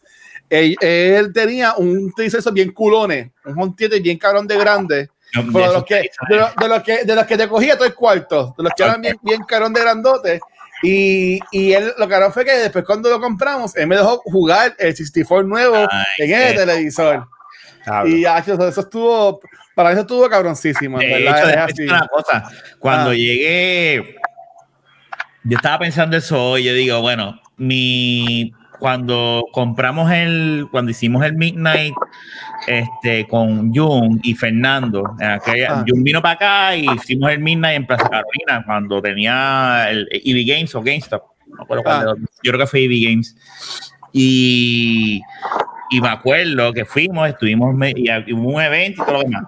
Él, él tenía un triceso bien culones, un montiete bien cabrón de grande, de los, que, de, los, de, los que, de los que te cogía todo el cuarto, de los que eran bien, bien cabrón de grandote. Y, y él, lo cabrón fue que después cuando lo compramos, él me dejó jugar el 64 nuevo Ay, en el televisor. Cabrón. Y ah, eso, eso estuvo, para eso estuvo cabroncísimo. De verdad, hecho, es así. una cosa. Cuando Ah. llegué, yo estaba pensando eso hoy. Yo digo, bueno, mi cuando compramos el, cuando hicimos el Midnight este, con Jun y Fernando, aquella- Ah. Jun vino para acá y hicimos el Midnight en Plaza Carolina cuando tenía el EV Games o GameStop. No acuerdo Ah. Yo creo que fue EV Games. Y, y me acuerdo que fuimos, estuvimos, y hubo un evento y todo lo demás.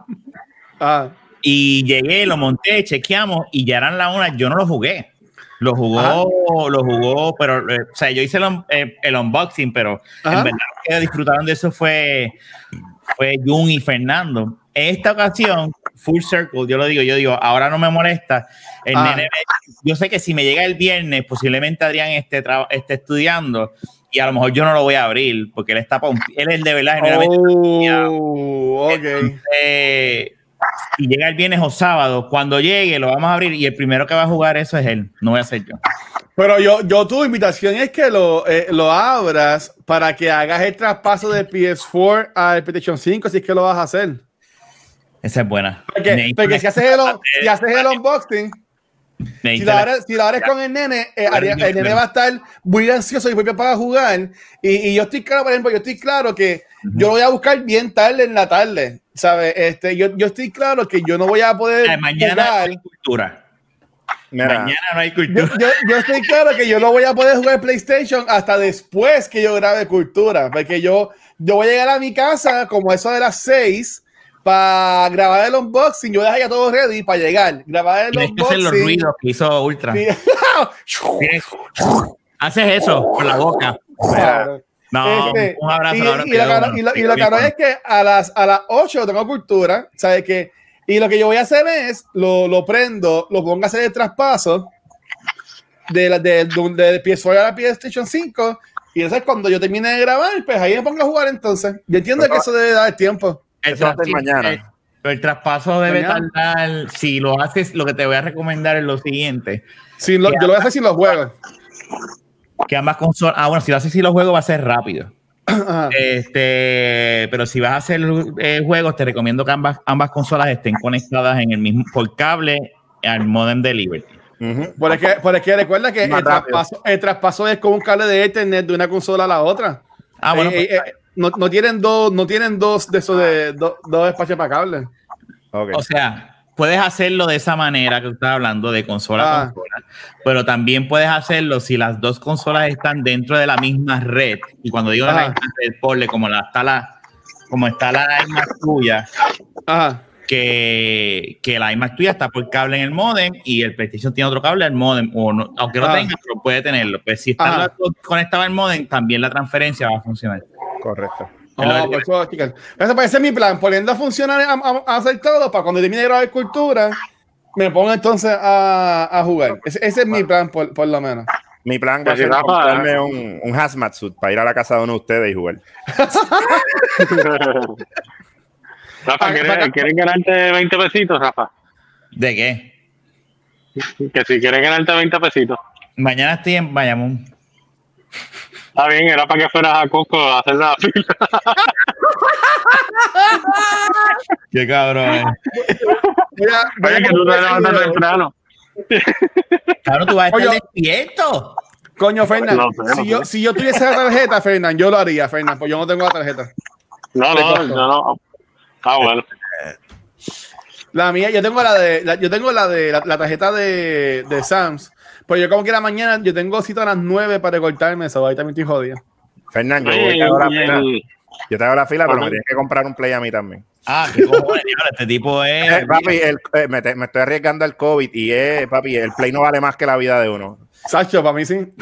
Ah, Y llegué, lo monté, chequeamos y ya eran la una. Yo no lo jugué. Lo jugó, lo jugó, pero, eh, o sea, yo hice el, un- eh, el unboxing, pero Ajá. en verdad los que disfrutaron de eso fue, fue Jun y Fernando. En esta ocasión, full circle, yo lo digo, yo digo, ahora no me molesta. El Ah. nene yo sé que si me llega el viernes, posiblemente Adrián esté, esté estudiando y a lo mejor yo no lo voy a abrir porque él está, él es de verdad, genuinamente Oh, ok. eh, si llega el viernes o sábado, cuando llegue lo vamos a abrir y el primero que va a jugar eso es él, no voy a ser yo. Pero yo, yo tu invitación es que lo, eh, lo abras para que hagas el traspaso de PS4 al PlayStation 5 si es que lo vas a hacer. Esa es buena. Porque, porque si haces el, si haces el unboxing, si lo abres, si lo abres con el nene, eh, el nene va a estar muy ansioso y muy para jugar. Y, y yo estoy claro, por ejemplo, yo estoy claro que yo lo voy a buscar bien tarde en la tarde. ¿Sabes? Este, yo, yo estoy claro que yo no voy a poder. Mañana jugar. hay cultura. Mira, Mañana no hay cultura. yo, yo estoy claro que yo no voy a poder jugar PlayStation hasta después que yo grabe cultura, porque yo, yo voy a llegar a mi casa como eso de las 6 para grabar el unboxing. Yo dejo ya todo ready para llegar, grabar el Tienes que hacer los unboxing. ruidos que hizo Ultra. [laughs] Haces eso con la boca. Claro. No, Este, un abrazo. y, cabrón, y lo lo- lo caro es que a las, a las 8 tengo cultura, ¿sabes qué? Y lo que yo voy a hacer es, lo, lo prendo, lo pongo a hacer el traspaso de, la, de, de, de PS4 a la PlayStation 5 y entonces cuando yo termine de grabar, pues ahí me pongo a jugar entonces. Yo entiendo que eso debe dar tiempo. El, Eso va a ser tras- mañana. el- el traspaso debe Mañana. tardar. Si lo haces, lo que te voy a recomendar es lo siguiente: Sin lo- yo lo voy a hacer sin los juegos. Que ambas consolas. Ah, bueno, si lo haces sin los juegos va a ser rápido. [clears throat] Ajá. Este, pero si vas a hacer eh, juegos, te recomiendo que ambas, ambas consolas estén conectadas en el mismo por cable al modem de Liberty. Por es que, por es que recuerda que el traspaso, el traspaso es con un cable de Ethernet de una consola a la otra. Ah, bueno, Eh, pues, eh, eh, no, no tienen dos, no tienen dos de esos de do- dos espacios para cable. O sea, puedes hacerlo de esa manera que estás hablando de consola Ah. a consola, pero también puedes hacerlo si las dos consolas están dentro de la misma red. Y cuando digo de la misma red, ponle como la está la, como está la iMac tuya, que, que la iMac tuya está por cable en el modem y el PlayStation tiene otro cable al modem, o no, aunque no Ah. tenga, pero puede tenerlo. Pues si dos conectadas al modem, también la transferencia va a funcionar. Correcto. Oh, que- por eso, chicas. Ese puede ser mi plan, poniendo a funcionar, a, a- a hacer todo, para cuando termine de grabar cultura, me pongo entonces a, a jugar. Ese, ese es mi plan, por, por lo menos. Mi plan va a Pues ser comprarme un, un hazmat suit para ir a la casa de uno de ustedes y jugar. [laughs] Rafa, ¿quieres, ¿quieres ganarte 20 pesitos, Rafa? ¿De qué? Que si quieres ganarte 20 pesitos. Mañana estoy en Bayamón. Está bien, era para que fueras a Costco a hacer la fila. [laughs] Qué cabrón. eh. Voy a- voy a Oye, que tú te levantas temprano. Cabrón, tú vas a estar Oye. despierto. Coño, No no si, yo, si yo tuviese la tarjeta, Fernán, yo lo haría, Fernán, pues yo no tengo la tarjeta. No, no, yo no. Ah, bueno. La mía, yo tengo la de, la- yo tengo la de la, la tarjeta de, de Sams, pero yo como que la mañana, yo tengo cita a las 9 para recortarme eso, ahí también estoy jodido. Fernando, yo, Oye, voy a hago la y fila. el- yo te hago la fila, pero me tienes que comprar un play a mí también. Ah, qué cojones, [laughs] este tipo es. Eh, papi, el- eh, me, te- me estoy arriesgando al COVID y eh, papi, el play no vale más que la vida de uno. Sacho, para mí sí. [laughs]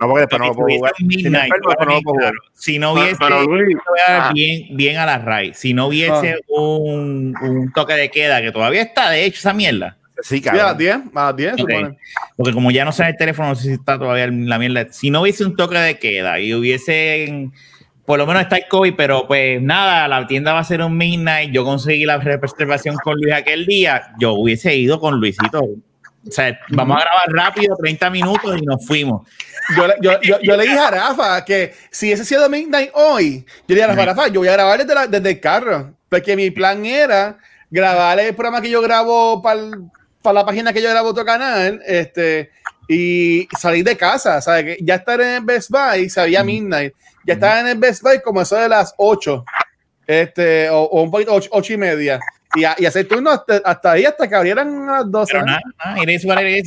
No, porque después no lo puedo jugar. Si Midnight, después no lo puedo jugar. Si no hubiese. pero, Luis, ah, bien, bien a la RAI. Si no hubiese Ah. un, un toque de queda, que todavía está de hecho esa mierda. Sí, Sí, a las cabrón. 10, a las 10, Ok. supone. Porque como ya no sé el teléfono, no sé si está todavía la mierda. Si no hubiese un toque de queda y hubiese, por lo menos está el COVID, pero pues nada, la tienda va a ser un midnight. Yo conseguí la reservación con Luis aquel día. Yo hubiese ido con Luisito. O sea, vamos a grabar rápido, 30 minutos y nos fuimos. Yo, le- yo, yo, yo le dije a Rafa que si ese sido Midnight hoy, yo le dije a Rafa, Rafa, yo voy a grabar desde, la- desde el carro. Porque mi plan era grabar el programa que yo grabo para la página que yo grabo otro canal este, y salir de casa. ¿sabes? Que ya estar en el Best Buy, sabía Midnight. Ya estaba en el Best Buy como eso de las 8 este, o, o un poquito 8, y media. Y, a- y hacer turno hasta, hasta ahí, hasta que abrieran a las 12. Pero nada, nada.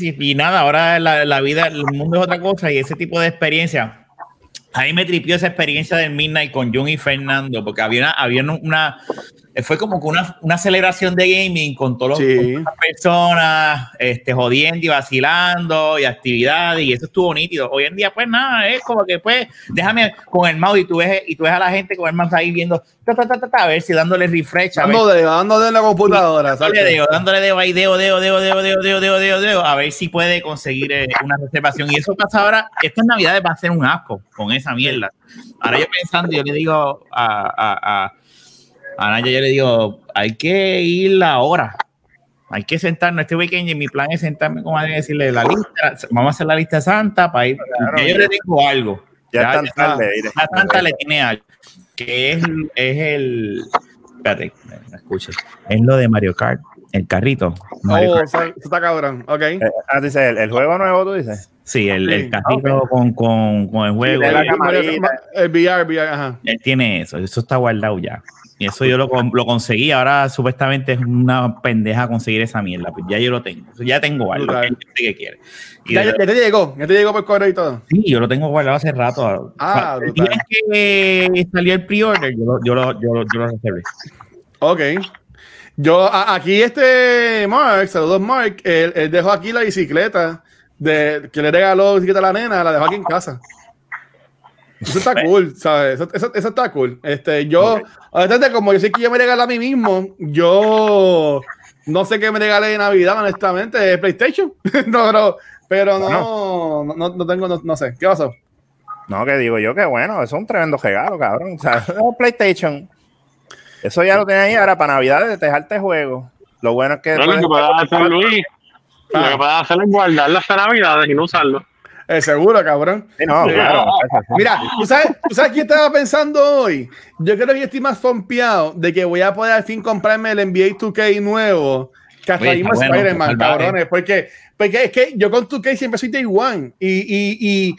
Y, y nada, ahora la, la vida, el mundo es otra cosa y ese tipo de experiencia. A mí me tripió esa experiencia del Midnight con Jun y Fernando, porque había una, había una fue como que una, una celebración de gaming con todas Sí. las personas, este, jodiendo y vacilando y actividades, y eso estuvo nítido. Hoy en día, pues nada, es como que pues, déjame con el mouse y tú ves, y tú ves a la gente con el mouse ahí viendo, ta, ta, ta, ta, ta, a ver si dándole refresh, dando dedo en la computadora. dándole dedo, dándole dedo ahí, dedo, dedo, dedo, dedo, dedo, dedo, dedo, dedo, dedo, a ver si puede conseguir eh, una reservación. Y eso pasa ahora, estas navidades va a ser un asco con esa mierda. Ahora yo pensando, yo le digo a, a, a, a Naya, yo le digo, hay que ir ahora. Hay que sentarnos este weekend y mi plan es sentarme con Adrián y decirle la lista, vamos a hacer la lista santa para ir. Claro. Yo le tengo algo. Ya, Ya, tan tarde. La Santa le tiene algo, que es, es el. Espérate, me escuche. Es lo de Mario Kart, el carrito. Mario Oh, Kart. está cabrón. Ok. Eh, ah, dice, el, el juego nuevo, tú dices. Sí, el, el Sí, carrito con, con, con el juego. él, camarita. El VR, VR, ajá. él tiene eso, eso está guardado ya. Y eso yo lo, lo conseguí. Ahora supuestamente es una pendeja conseguir esa mierda. Pues ya yo lo tengo. Ya tengo que sé que quiere. Y Ya, de- ya te llegó, ya te llegó por correo y todo. Sí, yo lo tengo guardado hace rato. Ah, brutal. día que salió el pre-order, yo lo, yo lo, yo lo, yo lo reservé. Ok. Yo, a- aquí este Mark, saludos Mark, él, él dejó aquí la bicicleta de, que le regaló bicicleta a la nena, la dejó aquí en casa. Eso está cool, ¿sabes? Eso, eso- eso está cool. Este, yo, honestamente, como yo sé que yo me regalé a mí mismo, yo no sé qué me regalé de Navidad, honestamente, ¿Es PlayStation. [laughs] no, no, pero no, no, no, no tengo, no, no sé. ¿Qué pasó? No, que digo yo que bueno, eso es un tremendo regalo, cabrón. O sea, un PlayStation. Eso ya lo tenía ahí ahora para Navidades, dejarte juego. Lo bueno es que. No, lo que puedes hacer, Luis, lo que puedes hacer es guardarlo hasta Navidades y no usarlo. Eh, seguro, cabrón. Sí, no, claro. Mira, ¿tú sabes, ¿tú sabes qué estaba pensando hoy? Yo creo que yo estoy más pompeado de que voy a poder al fin comprarme el NBA 2K nuevo que hasta está bueno, Spider-Man, cabrones. Porque, porque es que yo con 2K siempre soy Day One. Y, y, y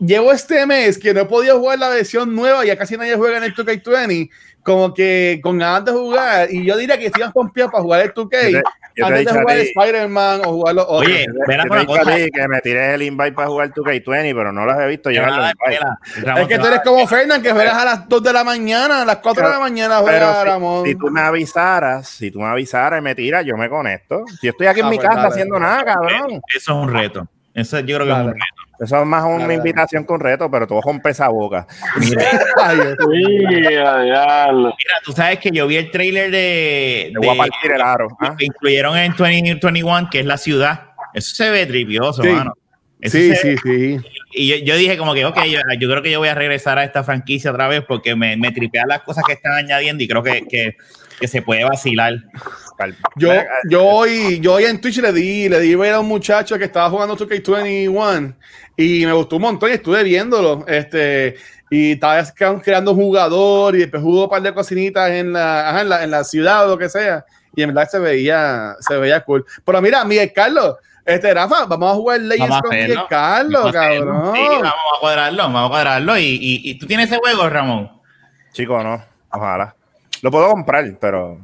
llevo este mes que no he podido jugar la versión nueva, ya casi nadie juega en el 2K20, como que con ganas de jugar. Y yo diría que estoy más pompeado para jugar el 2K Yo te- yo antes de jugar Spider-Man o jugar los otros. Oye, Yo ven a te una he dicho a cosa. que me tires el invite para jugar 2K20, pero no las he visto llegar los invites. es que tú eres como Fernan, que juegas a las 2 de la mañana, a las 4 de la mañana Pero juega si- Ramón. si, tú me avisaras, si tú me avisaras y me tiras, yo me conecto. Si yo estoy aquí en Ah, mi pues casa dale. haciendo nada, cabrón. Eso es un reto. Eso yo creo que es un reto. Eso es más una invitación que un reto, pero tú vas con pesa boca. Mira, [laughs] a mira, tú sabes que yo vi el trailer de, Te voy a de- partir el aro. ¿ah? que incluyeron en 2021, que es la ciudad. Eso se ve tripioso, Sí. mano. Eso Sí, sí, sí. Y yo, yo dije como que, ok, yo, yo creo que yo voy a regresar a esta franquicia otra vez porque me, me tripean las cosas que están añadiendo y creo que, que, que se puede vacilar. Yo, yo hoy, yo hoy en Twitch le di, le di ver a un muchacho que estaba jugando 2K21 y me gustó un montón y estuve viéndolo. Este, y estaba creando un jugador y después jugó un par de cocinitas en la, ajá, en la, en la ciudad o lo que sea. Y en verdad se veía, se veía cool. Pero mira, Miguel Carlos, este Rafa, vamos a jugar Legends Vamos con hacerlo. Miguel Carlos, Vamos a hacerlo. cabrón. Sí, vamos a cuadrarlo, vamos a cuadrarlo. Y, y, y tú tienes ese juego, Ramón. Chico, no. Ojalá. Lo puedo comprar, pero.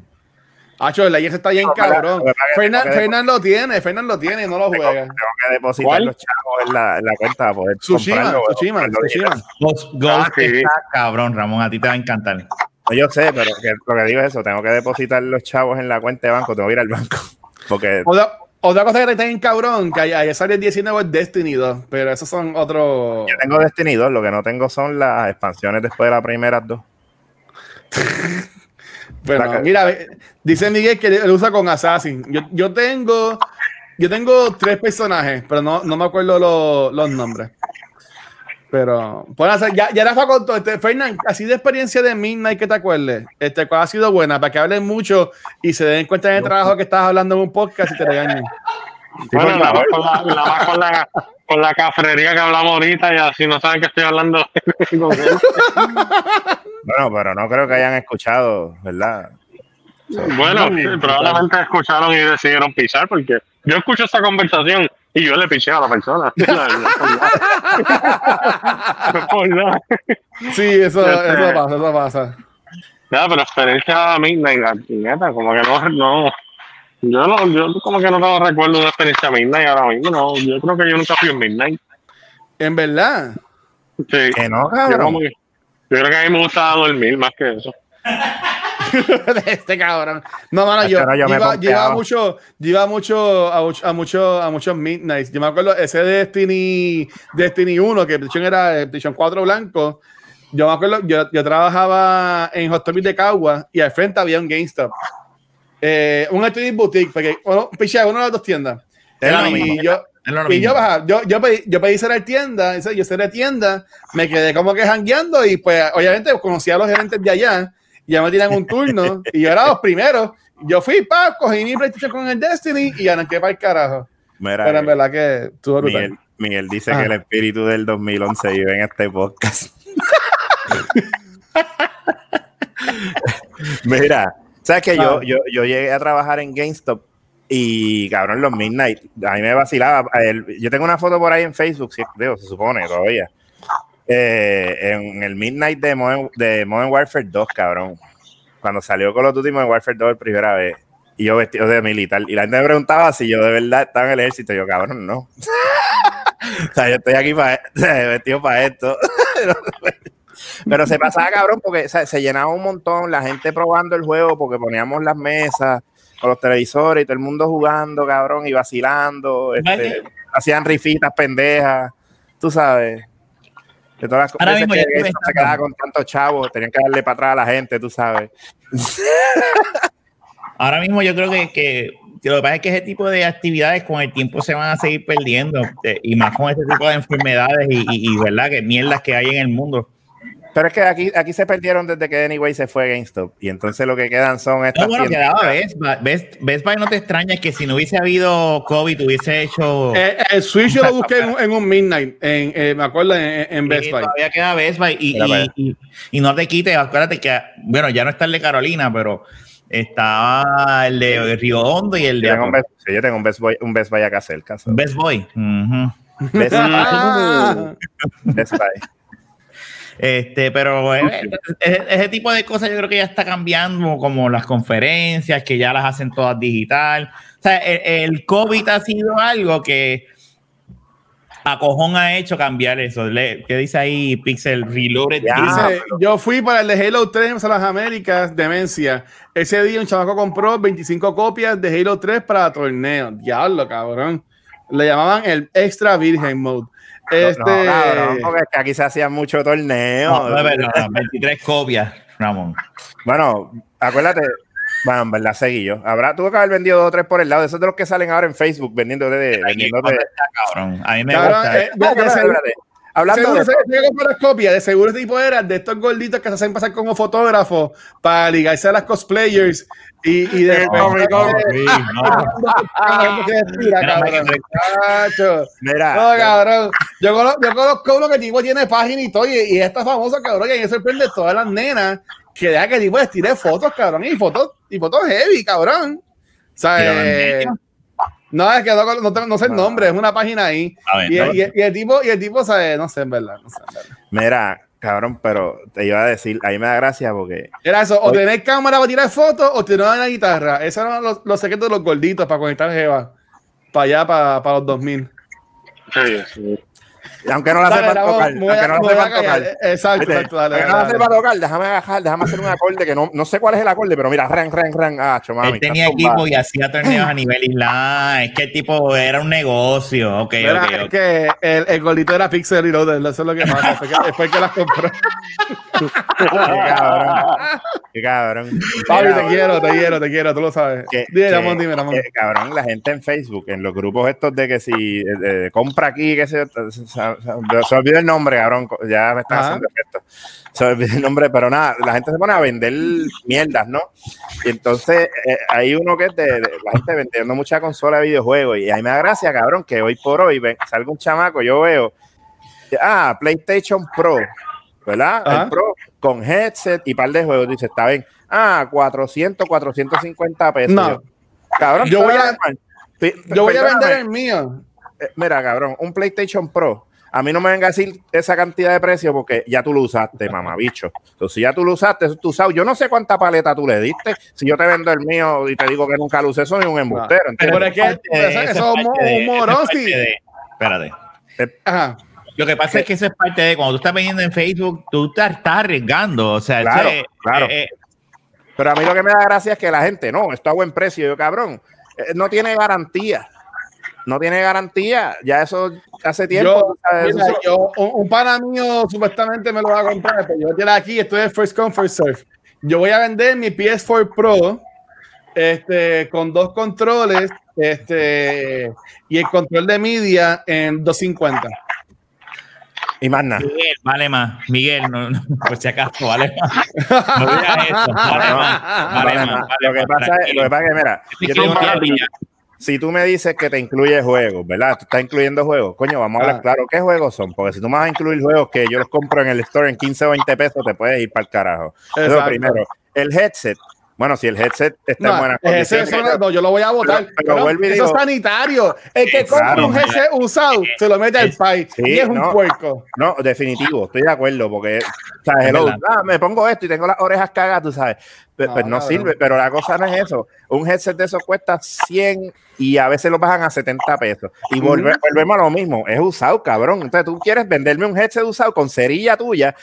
Hacho, el Legends está bien No, cabrón. que- Fernan, lo tiene, Fernan lo tiene y no lo juega. tengo que depositar ¿Cuál? los chavos en la, en la cuenta para poder Tsushima, Tsushima, Tsushima. Ghost, Ghost Ah, está cabrón, Ramón. A ti te va a encantar. No, yo sé, pero que- lo que digo es eso. Tengo que depositar los chavos en la cuenta de banco. Tengo que ir al banco. [laughs] Porque Otra, otra cosa que está bien cabrón, que ayer sale el 19 es Destiny 2, pero esos son otros. yo tengo Destiny 2. Lo que no tengo son las expansiones después de las primeras dos. [laughs] Bueno, mira, dice Miguel que él usa con Assassin. Yo, yo tengo. Yo tengo tres personajes, pero no, no me acuerdo lo- los nombres. Pero, pueden hacer, ya, ya Rafa contó, este, Fernán, así de experiencia de Midnight que te acuerdes, este, cuál ha sido buena, para que hablen mucho y se den cuenta en el trabajo que estás hablando en un podcast y te regañen. Bueno, nada más con la, nada más con la, con la cafrería que hablamos ahorita y así no saben que estoy hablando. [laughs] con él. Bueno, pero no creo que hayan escuchado, ¿verdad? bueno, sí, probablemente escucharon y decidieron pisar porque yo escucho esa conversación y yo le piché a la persona. [laughs] Sí, eso, Este- eso pasa, eso pasa. Nada, pero experiencia Midnight, como que no, no, yo no, yo como que no tengo recuerdo de experiencia Midnight ahora mismo, no, yo creo que yo nunca fui en Midnight. En verdad. Sí, Que no, yo, cabrón. que- yo creo que a mí me gusta dormir más que eso. [laughs] este cabrón. No, mano, yo, Pero yo yo iba, yo iba pompeaba. mucho, yo iba mucho a, mucho- a mucho a muchos midnights. Yo me acuerdo ese Destiny Destiny 1 que era PlayStation 4 blanco. Yo me acuerdo, yo, yo trabajaba en Hot Topic de Cagua y al frente había un GameStop. Eh, un Electronic Boutique, porque bueno, piché, una de las dos tiendas. Es lo y mismo. yo, y yo, baja, yo, yo, pedí, yo pedí cerrar tienda, yo cerré tienda, me quedé como que jangueando y pues obviamente conocí a los gerentes de allá, y ya me tiran un turno y yo era los primeros. Yo fui, pa, cogí mi PlayStation con el Destiny y arranqué para el carajo. Mira, Pero en eh, verdad que estuvo brutal. Miguel, Miguel dice Ajá. que el espíritu del 2011 vive en este podcast. [laughs] Mira, sabes que yo, yo, yo llegué a trabajar en GameStop y cabrón, los Midnight, a mí me vacilaba. El- yo tengo una foto por ahí en Facebook, sí, digo, se supone todavía. eh, en el Midnight de Modern, de Modern Warfare 2, cabrón. Cuando salió Call of Duty Modern Warfare 2 por primera vez. Y yo vestido de militar. Y la gente me preguntaba si yo de verdad estaba en el ejército. Yo, cabrón, no. [laughs] o sea, yo estoy aquí para [laughs] vestido para esto. [laughs] Pero se pasaba cabrón porque o sea, se llenaba un montón, la gente probando el juego porque poníamos las mesas con los televisores y todo el mundo jugando, cabrón, y vacilando. este, hacían rifitas pendejas, tú sabes. De todas las Ahora veces mismo que eso se quedaba con tantos chavos, tenían que darle para atrás a la gente, tú sabes. [laughs] Ahora mismo yo creo que, que, lo que pasa es que ese tipo de actividades con el tiempo se van a seguir perdiendo eh, y más con este tipo de enfermedades y, y- y, verdad que mierdas que hay en el mundo. Pero es que aquí, aquí se perdieron desde que Anyway se fue a GameStop. Y entonces lo que quedan son estas. No, bueno, tiendas. quedaba Best Buy. Best, Best Buy no te extraña que si no hubiese habido COVID hubiese hecho. Eh, el Switch yo lo busqué en, en un Midnight, en, eh, me acuerdo, en, en Best Buy. Todavía queda Best Buy y, Mira, y- vaya. y- y no te quites, acuérdate que, bueno, ya no está el de Carolina, pero estaba el de Río Hondo y el Yo de tengo un Best, sí, yo tengo un Best Buy, un Best Buy acá cerca. Best Boy. Best, Ah. Best Buy. Este, pero eh, ese, ese tipo de cosas yo creo que ya está cambiando, como las conferencias, que ya las hacen todas digital. O sea, el, el COVID ha sido algo que a cojón ha hecho cambiar eso. ¿Qué dice ahí Pixel Reloaded? Ya. Dice, yo fui para el de Halo 3 a las Américas, demencia. Ese día un chamaco compró 25 copias de Halo 3 para torneo. Diablo, cabrón. Le llamaban el Extra Virgen Mode. Este, No, cabrón, porque es que aquí se hacían mucho torneo. No, no, no, no, 23 copias, Ramón. Bueno, acuérdate. Bueno, en verdad seguí yo. Habrá, tuvo que haber vendido dos o tres por el lado. Esos de los que salen ahora en Facebook vendiendo de. vendiendo de Cabrón, a mí me Cabrón, gusta. eh, Espérate, espérate. Hablando seguro de. se las copias, de seguro este tipo era de estos gorditos que se hacen pasar como fotógrafos para ligarse a las cosplayers y, y de [laughs] no. Mira, No, cabrón. Yo conozco, yo conozco uno que tipo tiene página y todo, y, y está famoso, cabrón, que a mí me sorprende todas las nenas que deja que el tipo les tire fotos, cabrón, y fotos, y fotos heavy, cabrón. O sea, eh, ¿en no, es que no, no, tengo- no sé el nombre, es una página ahí. Ver, Y, no. y- y el tipo, y el tipo, sabe, no sé, en verdad, no sé, en verdad. mira, cabrón, pero te iba a decir, ahí me da gracia porque. Era eso, o Oye. tener cámara para tirar fotos o tener una guitarra. Esos eran los, los secretos de los gorditos para conectar Jeva. Para allá, para, para los 2000. Sí, sí. Aunque no la Dale, sepan Ramón, tocar. voy Aunque no la callar. tocar. Exacto, ¿Viste? exacto, dale, Aunque dale, no la tocar, déjame bajar, déjame hacer un acorde que no, no sé cuál es el acorde, pero mira, ran, ran, ran. Ah, chomami, Él tenía equipo y hacía torneos a nivel isla. Es que el tipo era un negocio. Ok, Mira, ok, es ok. que el, el gordito era Pixel Reloaded, eso es lo que pasa. Fue que, fue que las compró. Qué cabrón. Qué cabrón. Papi, te quiero, te quiero, te quiero, tú lo sabes. que- Dime, que- dime, que, cabrón, la gente en Facebook, en los grupos estos de que si eh, eh, compra aquí, que se, se, se- olvida el nombre, cabrón, ya me están Ajá. haciendo efecto. Se olvida el nombre, pero nada, la gente se pone a vender mierdas, ¿no? Y entonces eh, hay uno que es de, de la gente vendiendo mucha consola de videojuegos y ahí me da gracia, cabrón, que hoy por hoy ven, salga un chamaco, yo veo, ah, PlayStation Pro, ¿verdad? Ajá. El Pro con headset y par de juegos, dice, está bien, ah, 400, 450 pesos. No. Yo, Cabrón, Yo voy a- Yo voy a vender el mío. eh, Mira, cabrón, un PlayStation Pro. A mí no me venga a decir esa cantidad de precio porque ya tú lo usaste, mamabicho. Entonces, si ya tú lo usaste, eso tú sabes. Yo no sé cuánta paleta tú le diste. Si yo te vendo el mío y te digo que nunca lo usé, soy un embustero. Pero es que eso- es morón, Espérate. Ajá. Lo que pasa es que eso es parte de cuando tú estás vendiendo en Facebook, tú te estás arriesgando. O sea, Claro, ese- claro. eh, eh, Pero a mí lo que me da gracia es que la gente, no, esto a buen precio. Yo, cabrón, eh, no tiene garantía. No tiene garantía. Ya eso hace tiempo. Yo, mira, eso- yo- un, un pana mío supuestamente me lo va a comprar, pero yo tiene aquí, estoy en First Come, First Serve. Yo voy a vender mi PS4 Pro este, con dos controles este, y el control de media en 250. y más nada. Miguel, vale más. Miguel, no, no, por si acaso, vale más. No digas eso. Vale No, más. Vale Vale, más. nada. vale lo, que más, pasa es, lo que pasa es que, mira, yo tengo un ya. Si tú me dices que te incluye juegos, ¿verdad? Tú estás incluyendo juegos. Coño, vamos a hablar Ah. claro. ¿Qué juegos son? Porque si tú me vas a incluir juegos que yo los compro en el store en 15 o 20 pesos, te puedes ir para el carajo. Eso primero. El headset. Bueno, si el headset está en No, ese- condiciones. eso no, yo lo voy a votar. Pero- pero Pero eso digo- es sanitario. El que compra claro, un GC usado se lo mete al Es- país sí, y es un no. puerco. No, definitivo, estoy de acuerdo, porque, o sea, hello, ah, me pongo esto y tengo las orejas cagadas, tú sabes. Pe- No, Pues no, sirve, pero la cosa no es eso. Un headset de esos cuesta 100 y a veces lo bajan a 70 pesos. Y volve- volvemos a lo mismo, es usado, cabrón. Entonces tú quieres venderme un headset usado con cerilla tuya,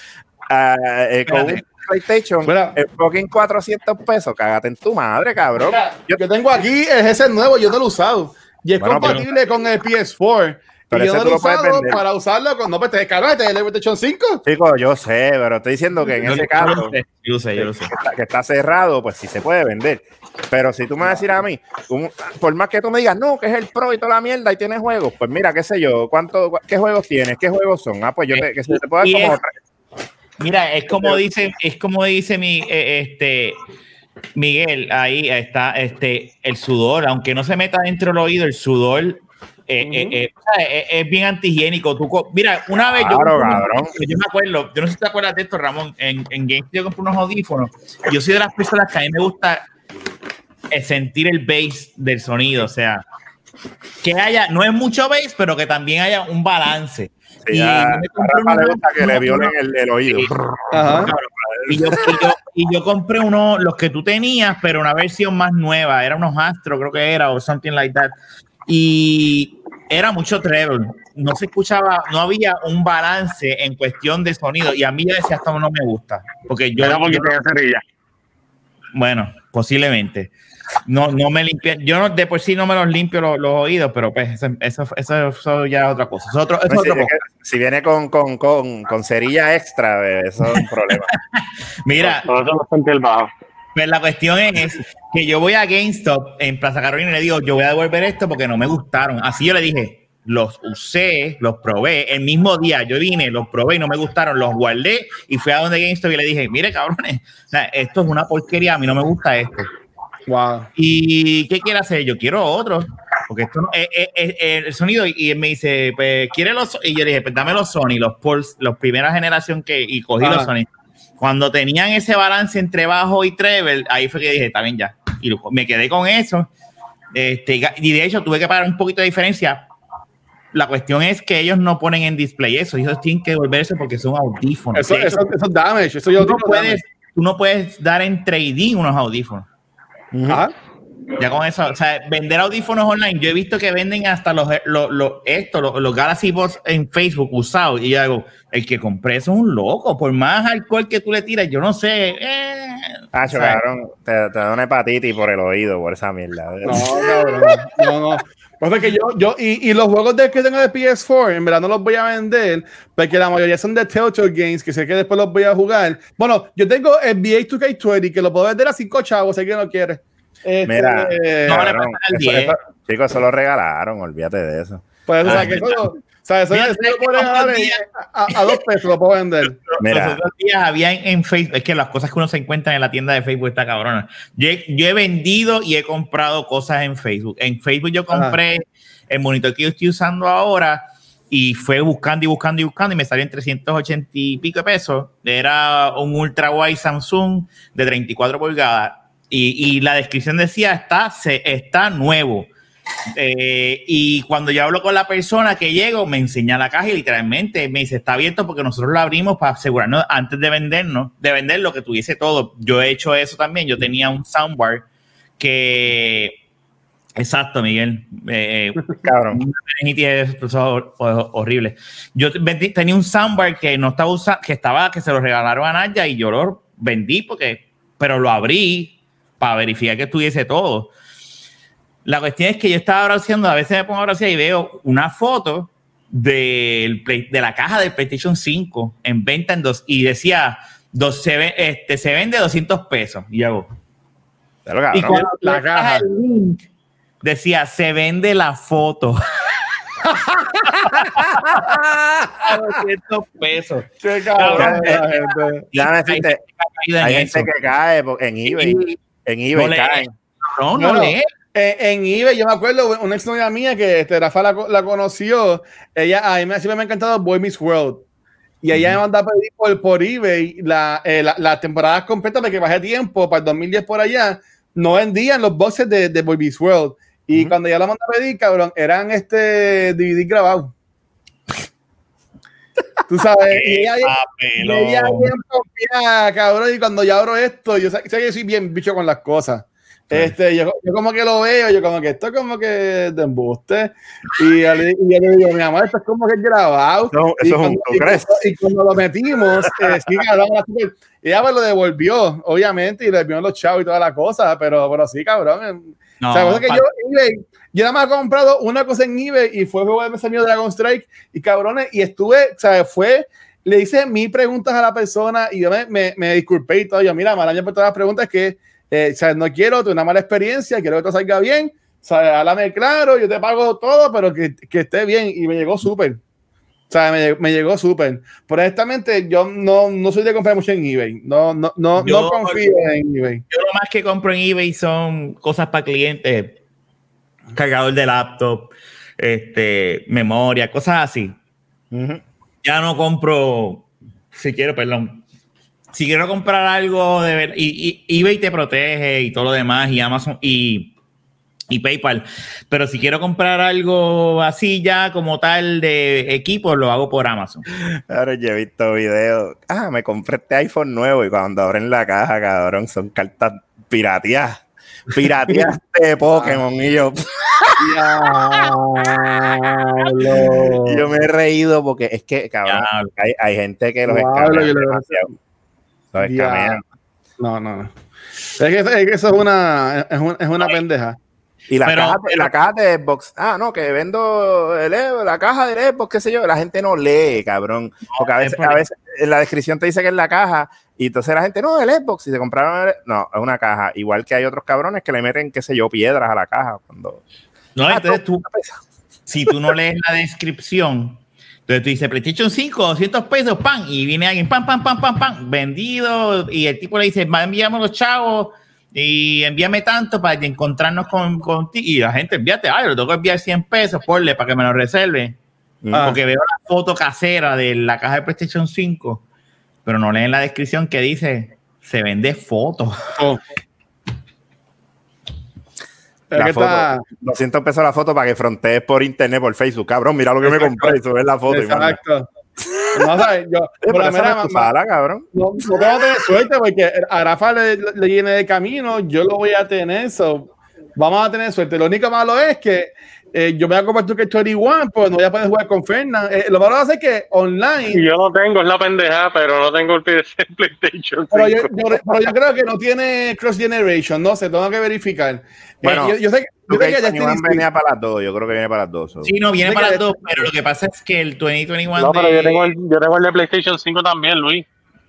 ah, eh, con un. PlayStation, Mira. en fucking 400 pesos, cágate en tu madre, cabrón. Mira, yo, tengo aquí el GC nuevo, yo no lo he usado. Y es Bueno, pero- compatible con el PS4. Pero y yo ese no lo he usado vender. para usarlo con. No, pues te cabrón, este es el PlayStation 5. Chicos, yo sé, pero estoy diciendo que en Yo- ese yo caso... lo sé, Yo lo sé, yo lo sé. que está, que está cerrado, pues sí se puede vender. Pero si tú me vas a decir a mí, un- por más que tú me digas, no, que es el pro y toda la mierda y tienes juegos, pues mira, qué sé yo, ¿cuánto, ¿qué juegos tienes? ¿Qué juegos son? Ah, pues yo te, que se te puedo dar como es- Mira, es como dice, es como dice mi, eh, este, Miguel, ahí está este, el sudor, aunque no se meta dentro del oído, el sudor eh, eh, eh, es, es bien antihigiénico. Tú, mira, una vez yo, Claro, yo me acuerdo, yo no sé si te acuerdas de esto, Ramón, en, en Game yo compré unos audífonos. Yo soy de las personas que a mí me gusta sentir el bass del sonido, o sea, que haya, no es mucho bass, pero que también haya un balance. Sí, Y a, yo me compré a Rafa le unos- gusta que le unos- violen el, el oído. Sí. Ajá. Y yo, y, yo, y yo compré uno, los que tú tenías, pero una versión más nueva. Era unos Astro, creo que era, o something like that. Y era mucho treble. No se escuchaba, no había un balance en cuestión de sonido. Y a mí yo decía, esto no me gusta. Porque yo, Era porque yo- tenía cerilla. bueno, posiblemente. No, no me limpié, yo no, de por sí no me los limpio los, los oídos, pero pues eso, eso, eso, eso ya es otra cosa. Eso es otro, eso es Pues, si, otro cosa. si viene con, con, con, con cerilla extra, eh, eso es un problema. [laughs] Mira. Pues la cuestión es que yo voy a GameStop en Plaza Carolina y le digo, yo voy a devolver esto porque no me gustaron. Así yo le dije, los usé, los probé. El mismo día yo vine, los probé y no me gustaron, los guardé y fui a donde GameStop y le dije, mire cabrones, esto es una porquería, a mí no me gusta esto. Wow. ¿Y qué quiere hacer? Yo quiero otro. Porque esto no, eh, eh, eh, el sonido, y él me dice, pues, ¿quiere los? Y yo le dije, pues dame los Sony, los Pulse, los primera generación que, y cogí Ajá. los Sony. Cuando tenían ese balance entre bajo y treble, ahí fue que dije, bien ya. Y me quedé con eso. Este, y de hecho tuve que pagar un poquito de diferencia. La cuestión es que ellos no ponen en display eso, ellos tienen que devolverse porque son audífonos. Eso, eso, eso es damage. Eso yo tú, no puedes, tú no puedes dar en trading unos audífonos. Ajá. Ya con eso, o sea, vender audífonos online, yo he visto que venden hasta los, los, los, esto, los, los Galaxy Buds en Facebook usados. Y yo hago, el que compré eso es un loco. Por más alcohol que tú le tiras, yo no sé. Eh, Ah, cabrón, te, te da una hepatitis por el oído, por esa mierda. No, cabrón. No, no. Pasa que yo, yo y, y los juegos de, que tengo de PS4, en verdad no los voy a vender, porque la mayoría son de Telltale Games, que sé que después los voy a jugar. Bueno, yo tengo el NBA 2K20, que lo puedo vender a 5 chavos, sé que no quiere. Este, Mira, No, le Cabrón, pasa al eso- 10. eso- chicos, eso lo regalaron, olvídate de eso. pues, o sea, Ah, que eso, sea, eso, Mira, eso ¿sabes lo puedo qué pasó regalar el en- día? a, a dos pesos, lo puedo vender. [laughs] Los Mira, otros días había en, en Facebook, es que las cosas que uno se encuentra en la tienda de Facebook está cabrona. Yo he, yo he vendido y he comprado cosas en Facebook. En Facebook yo compré el monitor que yo estoy usando ahora y fue buscando y buscando y buscando y me salió en 380 y pico de pesos. Era un ultra wide Samsung de 34 pulgadas y, y la descripción decía está, se, está nuevo. Eh, y cuando yo hablo con la persona que llego, me enseña la caja y literalmente me dice, está abierto porque nosotros lo abrimos para asegurarnos antes de vendernos, de vender lo que tuviese todo. Yo he hecho eso también. Yo tenía un soundbar que... Exacto, Miguel. Eh, cabrón. una meningitis es hor- hor- horrible. Yo tenía un soundbar que no estaba usando, que estaba, que se lo regalaron a Naya y yo lo vendí porque, pero lo abrí para verificar que estuviese todo. La cuestión es que yo estaba browseando, a veces me pongo a browsear y veo una foto del Play- de la caja del PlayStation 5 en venta en dos y decía dos, se, este, se vende 200 pesos. Y hago, Pero, y cuando la caja. el link, decía, se vende la foto. [laughs] A 200 pesos. Qué cabrón, la gente. ya decirte, Caída hay en gente que cae en eBay. En eBay No caen. No, no Bueno, lee. Eh, en eBay, yo me acuerdo, una ex novia mía que este, Rafa la, la conoció, ella, a mí me, siempre me ha encantado Boy Meets World. Y ella me mandó a pedir por, por eBay la, eh, la, las temporadas completas porque bajé tiempo para el 2010 por allá. No vendían los boxes de, de Boy Meets World. Y Ujú. cuando ella la mandó a pedir, cabrón, eran este DVD grabados. Tú sabes, [laughs] y ella, ella bien confiada, cabrón, y cuando yo abro esto, yo sé, sé que soy bien bicho con las cosas. Este, yo, yo como que lo veo, yo como que esto es como que de embuste. Y yo, le, y yo le digo, mi amor, esto es como que grabado. Eso, Y es un, cuando, ¿tú y cuando- y cuando lo metimos, eh, sí, cabrón, ella me lo devolvió, obviamente, y le devolvió los chavos y toda la cosa, pero, pero sí, cabrón. eh, No, o sea, cosa que yo, eBay, yo nada más he comprado una cosa en eBay y fue juego de mío Dragon Strike y cabrones, y estuve, o sea, fue, le hice mil preguntas a la persona y yo me, me, me disculpé y todo. Yo, mira, malaña por todas las preguntas que, eh, o sea, no quiero tener una mala experiencia, quiero que todo salga bien, o sea, háblame claro, yo te pago todo, pero que, que esté bien y me llegó súper. O sea, me, me llegó súper. Pero honestamente, yo no, no soy de comprar mucho en eBay. No, no, no, Yo- no confío en eBay. Yo lo más que compro en eBay son cosas para clientes, cargador de laptop, este, memoria, cosas así. Ya no compro, si quiero, perdón. Si quiero comprar algo de ver, y, y- eBay te protege y todo lo demás, y Amazon y, y PayPal. Pero si quiero comprar algo así ya como tal de equipo, lo hago por Amazon. Ahora yo he visto videos. Ah, me compré este iPhone nuevo y cuando abren la caja, cabrón, son cartas pirateadas. Pirateadas [laughs] de Pokémon. Y yo, Diablo. [laughs] yo me he reído porque es que, cabrón, hay, hay gente que los Diablo, escamea yo No, no, no. Es que, es que eso es una, es una, es una pendeja. Y la, Pero- caja, de- la caja de Xbox, ah, no, que vendo el, la caja del Xbox, qué sé yo, la gente no lee, cabrón. Porque a es veces, a veces en la descripción te dice que es la caja y entonces la gente, no, el Xbox, si se compraron el... No, es una caja. Igual que hay otros cabrones que le meten, qué sé yo, piedras a la caja. cuando No, Ah, entonces tú- tú, si tú no lees la descripción, entonces tú dices PlayStation 5, 200 pesos, pan, y viene alguien, pam, pam, pam, pam, pam, vendido, y el tipo le dice, envíame los chavos y envíame tanto para encontrarnos con, contigo. Y la gente, envíate, ay, lo tengo que enviar 100 pesos, ponle para que me lo reserve. Ah. Porque veo la foto casera de la caja de PlayStation 5, pero no leen la descripción que dice, se vende foto. Oh. [laughs] La foto, está- 200 pesos la foto para que frontees por internet, por Facebook. Cabrón, mira lo que me compré y subes la foto. y. Exacto. No, ¿sabes? Yo, [laughs] no es tu ma- sala, cabrón. no, no tengo tener suerte porque a Rafa le, le llene de camino, yo lo voy a tener. So, vamos a tener suerte. Lo único malo es que eh, yo me voy a comprar tu que 21, pues no voy a poder jugar con Fernan. Eh, lo malo es que online. Y yo lo tengo, es la pendeja, pero no tengo el PC en PlayStation 5. Pero yo, yo- pero yo creo que no tiene cross generation, no sé, tengo que verificar. Bueno, Eh, yo, yo sé, que- yo sé que Destiny venía para las dos, yo creo que viene para las dos. so. Sí, no, viene para las dos, pero lo que pasa es que el 2021 No, pero de- yo tengo, el, yo tengo el de PlayStation 5 también, Luis.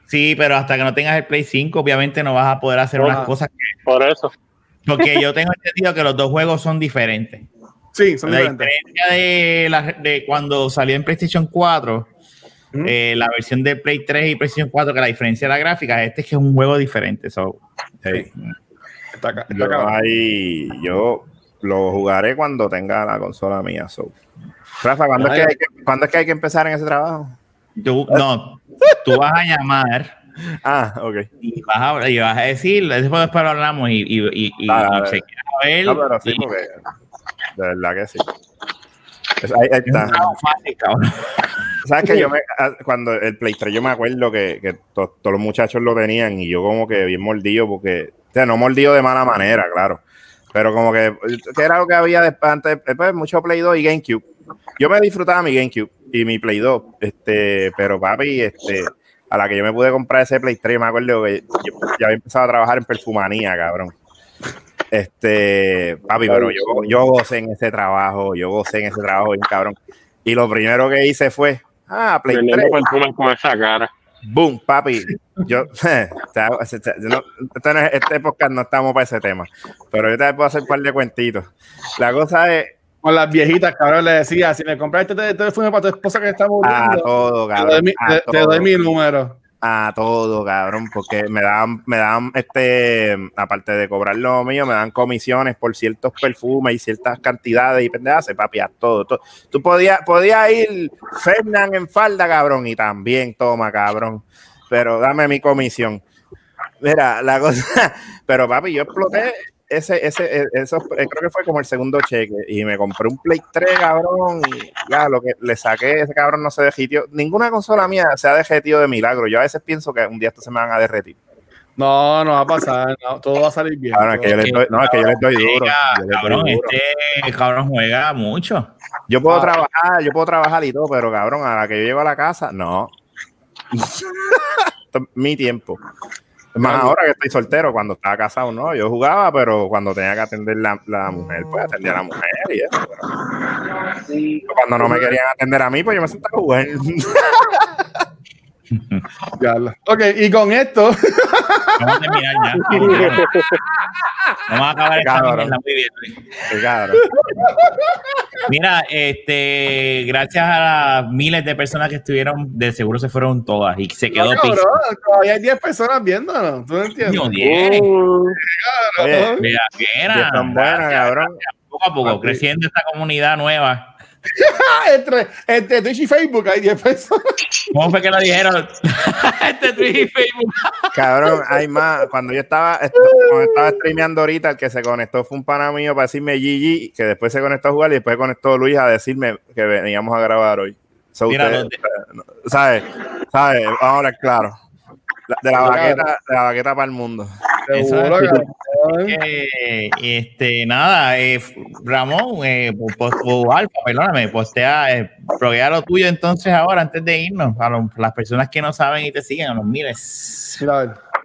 Sí, pero hasta que no tengas el Play 5, obviamente no vas a poder hacer unas cosas. que- Por eso. porque yo tengo entendido que los dos juegos son diferentes. Sí, son La diferentes. diferencia de, la- de cuando salió en PlayStation 4, Ujú. eh, la versión de Play 3 y PlayStation 4, que la diferencia de la gráfica, este es que es un juego diferente. so, Sí. Está está Yo, ahí- yo lo jugaré cuando tenga la consola mía. So. Rafa, ¿cuándo, es que hay que, cuándo es que hay que empezar en ese trabajo? tú, no, tú vas a llamar [laughs] Ah, ok. y vas a, y vas a decir, después después lo hablamos y, y, y, y- y dale. chequeas a ver. No, pero sí, porque de verdad que sí. Es- ahí, ahí está. ¿Sabes que yo me, ah, cuando el Play 3 yo me acuerdo que, que to- todos los muchachos lo tenían y yo como que bien mordido porque, o sea, no mordido de mala manera, claro, pero como que, que era lo que había después, antes, después mucho Play 2 y GameCube. Yo me disfrutaba mi GameCube y mi Play 2, este, pero papi, este, a la que yo me pude comprar ese Play 3, me acuerdo que yo ya había empezado a trabajar en perfumanía, cabrón. Este, papi, pero yo, yo gocé en ese trabajo, yo gocé en ese trabajo, bien cabrón. Y lo primero que hice fue, ah, Play 3, Vendiendo perfumes con esa cara. boom, papi. Yo, [laughs] no, este, no es- este podcast no estamos para ese tema, pero yo te puedo hacer un par de cuentitos. La cosa es Con las viejitas, cabrón, le decía, si me compraste este teléfono para tu esposa que está a muriendo, todo, te, doy cabrón. mi, a te- te todo. doy mi número. A todo, cabrón, porque me dan, me dan, este, aparte de cobrar lo mío, me dan comisiones por ciertos perfumes y ciertas cantidades y pendejas, papi, a todo, todo. Tú podías, podías ir Fernán en falda, cabrón, y también toma, cabrón, pero dame mi comisión. Mira, la cosa, [laughs] pero papi, yo exploté ese, ese, e- eso, eh, creo que fue como el segundo cheque y me compré un Play 3, cabrón, y ya lo que le saqué, ese cabrón no se derritió. Ninguna consola mía se ha derretido de milagro. Yo a veces pienso que un día estos se me van a derretir. No, no va a pasar, no, todo va a salir bien. Ahora, es que yo les doy, no, es que yo les doy duro. Les doy cabrón, duro. este cabrón juega mucho. Yo puedo Ah. trabajar, yo puedo trabajar y todo, pero cabrón, a la que yo llego a la casa, no. [laughs] Mi tiempo. Es más, Claro. ahora que estoy soltero, cuando estaba casado, no. Yo jugaba, pero cuando tenía que atender la, la mujer, pues atendía a la mujer y eso. pero- Cuando no me querían atender a mí, pues yo me sentaba a jugar. [laughs] Ya lo- Ok, y con esto, Vamos a terminar ya. [laughs] Vamos a acabar esta muy bien. Mira, este, gracias a las miles de personas que estuvieron, de seguro se fueron todas y se quedó No, pis- cabrón, todavía hay 10 personas viéndonos. ¿Tú no entiendes? Uh, Oye, Mira, buenas, cabrón. Poco a poco, creciendo esta comunidad nueva. [laughs] Entre, entre Twitch y Facebook hay 10 personas. [laughs] ¿Cómo fue que lo dijeron? [laughs] este Twitch y Facebook. Cabrón, hay más. Cuando yo estaba, est- cuando estaba streameando ahorita, el que se conectó fue un pana mío para decirme GG, que después se conectó a jugar y después conectó Luis a decirme que veníamos a grabar hoy. So, Mira, ustedes, los de- ¿Sabes? ¿Sabes? Vamos a hablar claro. De la baqueta, de la baqueta para el mundo. Seguro. Eh, este, nada, eh, Ramón, eh, po- po- o Alfa, perdóname, postea, eh, lo tuyo entonces ahora, antes de irnos, a los- las personas que no saben y te siguen, a los miles.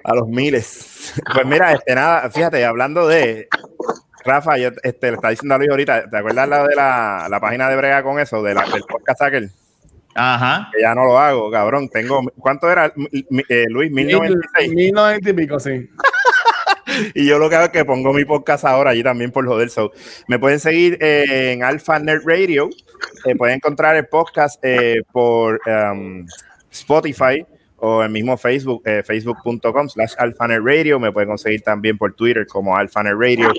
A los miles. [laughs] Pues mira, este nada, fíjate, hablando de Rafa, yo este, le estaba diciendo a Luis ahorita, ¿te acuerdas la de la, la página de Brega con eso, de la, del podcast aquel? Ajá. Que ya no lo hago, cabrón. Tengo, ¿cuánto era, eh, Luis? 1096. 1090 y pico, sí. [laughs] Y yo lo que hago es que pongo mi podcast ahora allí también por joder. So, me pueden seguir eh, en Alpha Nerd Radio. Eh, pueden encontrar el podcast eh, por um, Spotify o el mismo Facebook, eh, facebook.com slash Alpha Nerd Radio. Me pueden conseguir también por Twitter como Alpha Nerd Radio.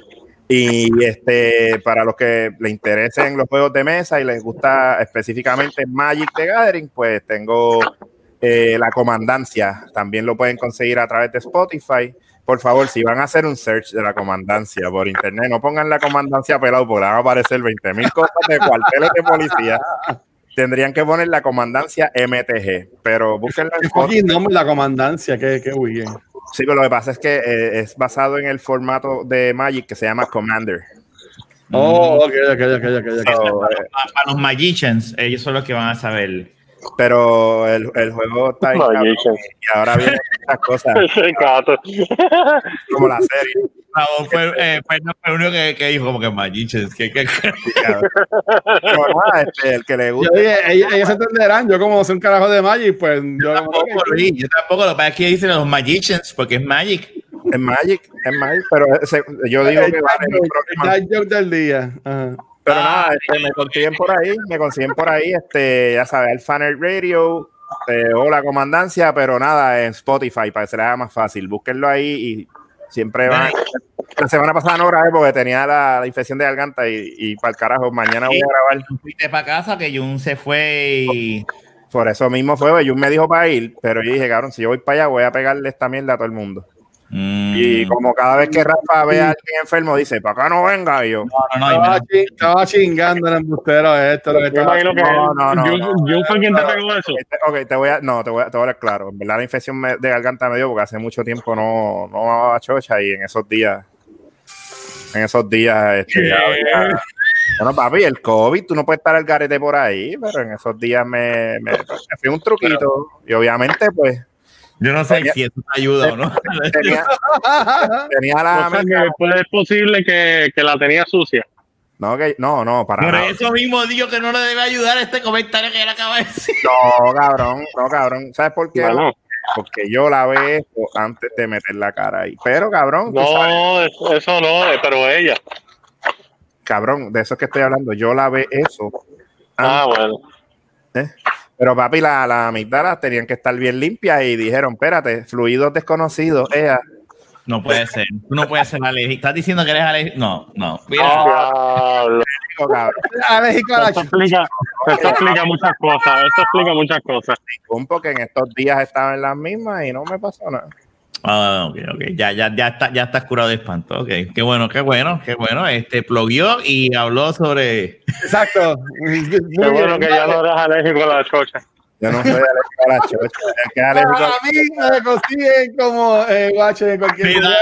Y este, para los que les interesen los juegos de mesa y les gusta específicamente Magic the Gathering, pues tengo eh, la comandancia. También lo pueden conseguir a través de Spotify. Por favor, si van a hacer un search de la comandancia por internet, no pongan la comandancia pelado porque van a aparecer 20 mil cosas de cuarteles de policía. Tendrían que poner la comandancia MTG, pero búsquenla en Spotify. nombre la comandancia, qué, qué weekend. Sí, pero lo que pasa es que eh, es basado en el formato de Magic que se llama Commander. Oh, ok, ok, ok, ok. ok. So, eh, Para, para los magicians, ellos son los que van a saber. Pero el, el juego está ahí cabrón, y ahora vienen estas cosas [laughs] como la serie. Ramón fue, eh, fue el único que, que dijo como que magicians. Que, que. Pero nada, este, el que le Yo dije, ellos, ellos se entenderán. Yo, como soy un carajo de Magic, pues yo. tampoco, Luis, yo tampoco, lo que pasa es que dicen los magicians, porque es magic. Es Magic, es Magic, pero ese- yo digo que vale el próximo. El joke del día. Ajá. Pero Ah, nada, este, me consiguen por ahí, me consiguen por ahí, este, ya sabes, el Fanner Radio, eh, o la comandancia, pero nada, en Spotify, para que se les haga más fácil. Búsquenlo ahí y siempre van. La semana pasada no grabé porque tenía la, la infección de garganta y, y para el carajo, mañana voy a grabar. Fuiste para casa que Jun se fue y. Por eso mismo fue, Jun me dijo para ir, pero yo dije, cabrón, si yo voy para allá, voy a pegarle esta mierda a todo el mundo. Mm. Y como cada vez que Rafa ve a alguien enfermo, dice, para acá no venga, y yo. No, no, no, Estaba, menos- chi- estaba chingando el embustero esto. Lo que Yo estaba imagino que No, no, no, yo, no. yo fue quien te pegó eso. Ok, te voy a, no, te voy a, te voy a hablar claro. En verdad la infección me- de garganta me dio porque hace mucho tiempo no, no daba chocha y en esos días, en esos días, este, había- bueno, papi, el COVID, tú no puedes estar al garete por ahí, pero en esos días me, me, me fui un truquito y obviamente pues Yo no sé si eso te ayuda o no. [laughs] tenía, tenía la... O sea que es posible que, que la tenía sucia. No, que, no, no, para Por nada. eso mismo digo que no le debe ayudar este comentario que él acaba de decir. No, cabrón, no, cabrón. ¿Sabes por qué? Bueno, Porque yo lavé esto antes de meter la cara ahí. Pero, cabrón, no, eso, eso no, pero ella. cabrón, de eso es que estoy hablando. Yo lavé eso. Ah, bueno. ¿eh? Pero, papi, la, la amígdalas tenían que estar bien limpias y dijeron, espérate, fluidos desconocidos. Ella, No puede ser. Tú no puedes ser alérgico. ¿Estás diciendo que eres alérgico? No, no. Cabrón, Alérgico a la Esto explica, esto explica muchas cosas. Esto explica muchas cosas. ningún, porque en estos días estaba en las mismas y no me pasó nada. Ah, ok, ok. Ya, ya, ya, está, ya estás curado de espanto. Ok. Qué bueno, qué bueno, qué bueno. Este plugueó y habló sobre. Exacto. Qué bueno que ya no eres alérgico a la chocha. Yo no soy alérgico a la chocha. El que es alérgico a- A mí me consiguen como eh, guacho en cualquier Mira. lugar.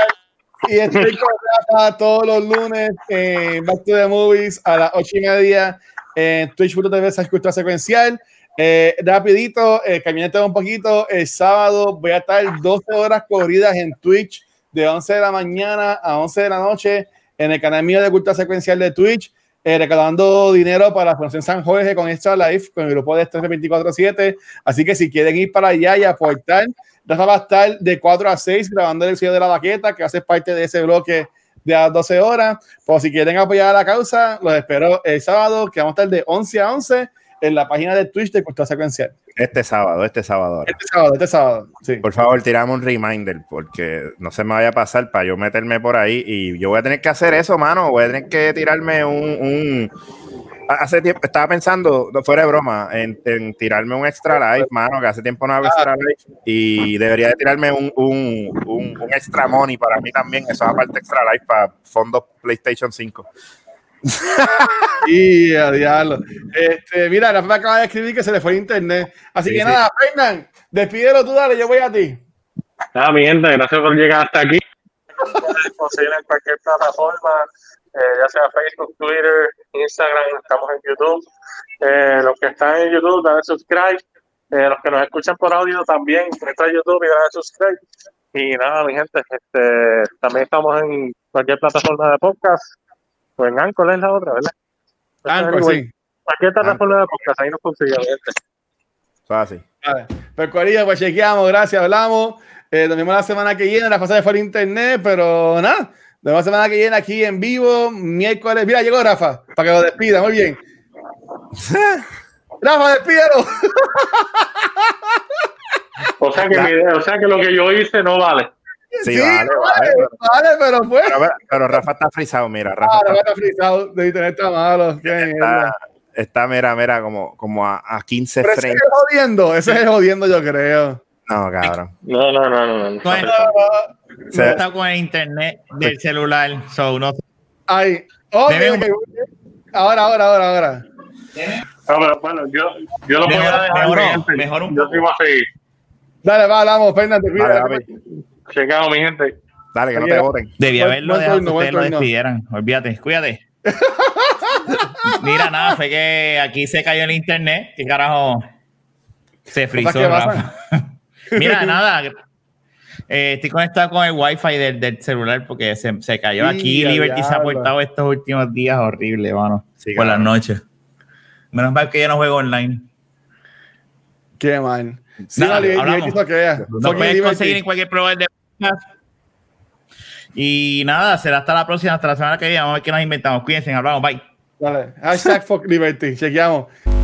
Y estoy con Rafa todos los lunes en Back to the Movies a las ocho y media en Twitch.tv escucha secuencial. Eh, rapidito, eh, caminante un poquito. El sábado voy a estar 12 horas corridas en Twitch de 11 de la mañana a 11 de la noche en el canal mío de cultura secuencial de Twitch. eh, recaudando dinero para la Fundación San Jorge con Extra Life, con el grupo de Estrés 24-7. Así que si quieren ir para allá y aportar, Rafa va a estar de 4 a 6 grabando el sello de la baqueta, que hace parte de ese bloque de las 12 horas. Pues si quieren apoyar a la causa, los espero el sábado, que vamos a estar de 11 a 11 en la página de Twitch de Cultura Secuencial. Este sábado, este sábado. ahora. Este sábado, este sábado. Sí. Por favor, tirame un reminder porque no se me vaya a pasar para yo meterme por ahí y yo voy a tener que hacer eso, mano. Voy a tener que tirarme un. un- Hace tiempo estaba pensando, no fuera de broma, en, en tirarme un extra life, mano, que hace tiempo no hago extra life y debería de tirarme un, un, un, un extra money para mí también. Eso es aparte extra life para fondos PlayStation 5. [laughs] Y a diablo. Este, mira, Rafa me acaba de escribir que se le fue el internet. Así Sí, que sí. nada, Fernán, despídelo tú, dale, yo voy a ti. Nada, mi gente, gracias por llegar hasta aquí. Conseguir en cualquier plataforma, eh, ya sea Facebook, Twitter, Instagram, estamos en YouTube. Eh, los que están en YouTube, dale subscribe. Eh, los que nos escuchan por audio también, entra a YouTube y dale subscribe. Y nada, mi gente, este, también estamos en cualquier plataforma de podcast. O en Anchor es la otra, ¿verdad? Anchor, Anyway, sí. Cualquier plataforma de podcast, ahí nos es así. Vale. Pues Corillo, pues chequeamos, gracias, hablamos. Eh, nos vemos la semana que viene, la pasada fue el internet, pero nada, nos vemos la semana que viene aquí en vivo, miércoles. Mira, llegó Rafa, para que lo despida, muy bien. [laughs] Rafa, despídelo. O sea, que mi- o sea que lo que yo hice no vale. Sí, vale, vale, pero- vale, pero pues. Pero, pero Rafa está frisado, mira. Rafa Ah, está, Rafa está frisado, de internet está malo. qué está, está, mira, mira, como, como a, a 15 Pero ese frames. es jodiendo, ese es jodiendo, yo creo. No, cabrón. No, no, no, no. Se- está con el internet del celular, so no Ay, ok, Debe un- ok. Ahora, ahora, ahora, ahora. No, pero bueno, yo, yo lo voy Mejor- a dejar. gente. mejoró un yo poco. sigo a seguir. Dale, va, hablamos, Fernández, cuídate. Checado, mi gente. dale, que no te voten. Debía haberlo dejado que ustedes lo despidieran. Olvídate, cuídate. [laughs] Mira, nada, fue que aquí se cayó el internet. ¿Qué carajo? Se frizó. Mira, [laughs] nada. eh, estoy conectado con el wifi del, del celular porque se, se cayó. Sí, Aquí Liberty se ha portado estos últimos días horrible, mano. Sí, por las cabrón. noches. Menos mal que yo no juego online. Qué mal. Sí, Nada. Liberty Fucking puedes conseguir en cualquier proveedor de. Y nada, será hasta la próxima, hasta la semana que viene. Vamos a ver qué nos inventamos. Cuídense, hablamos. Bye. Dale. Hashtag fuck Liberty. Chequeamos.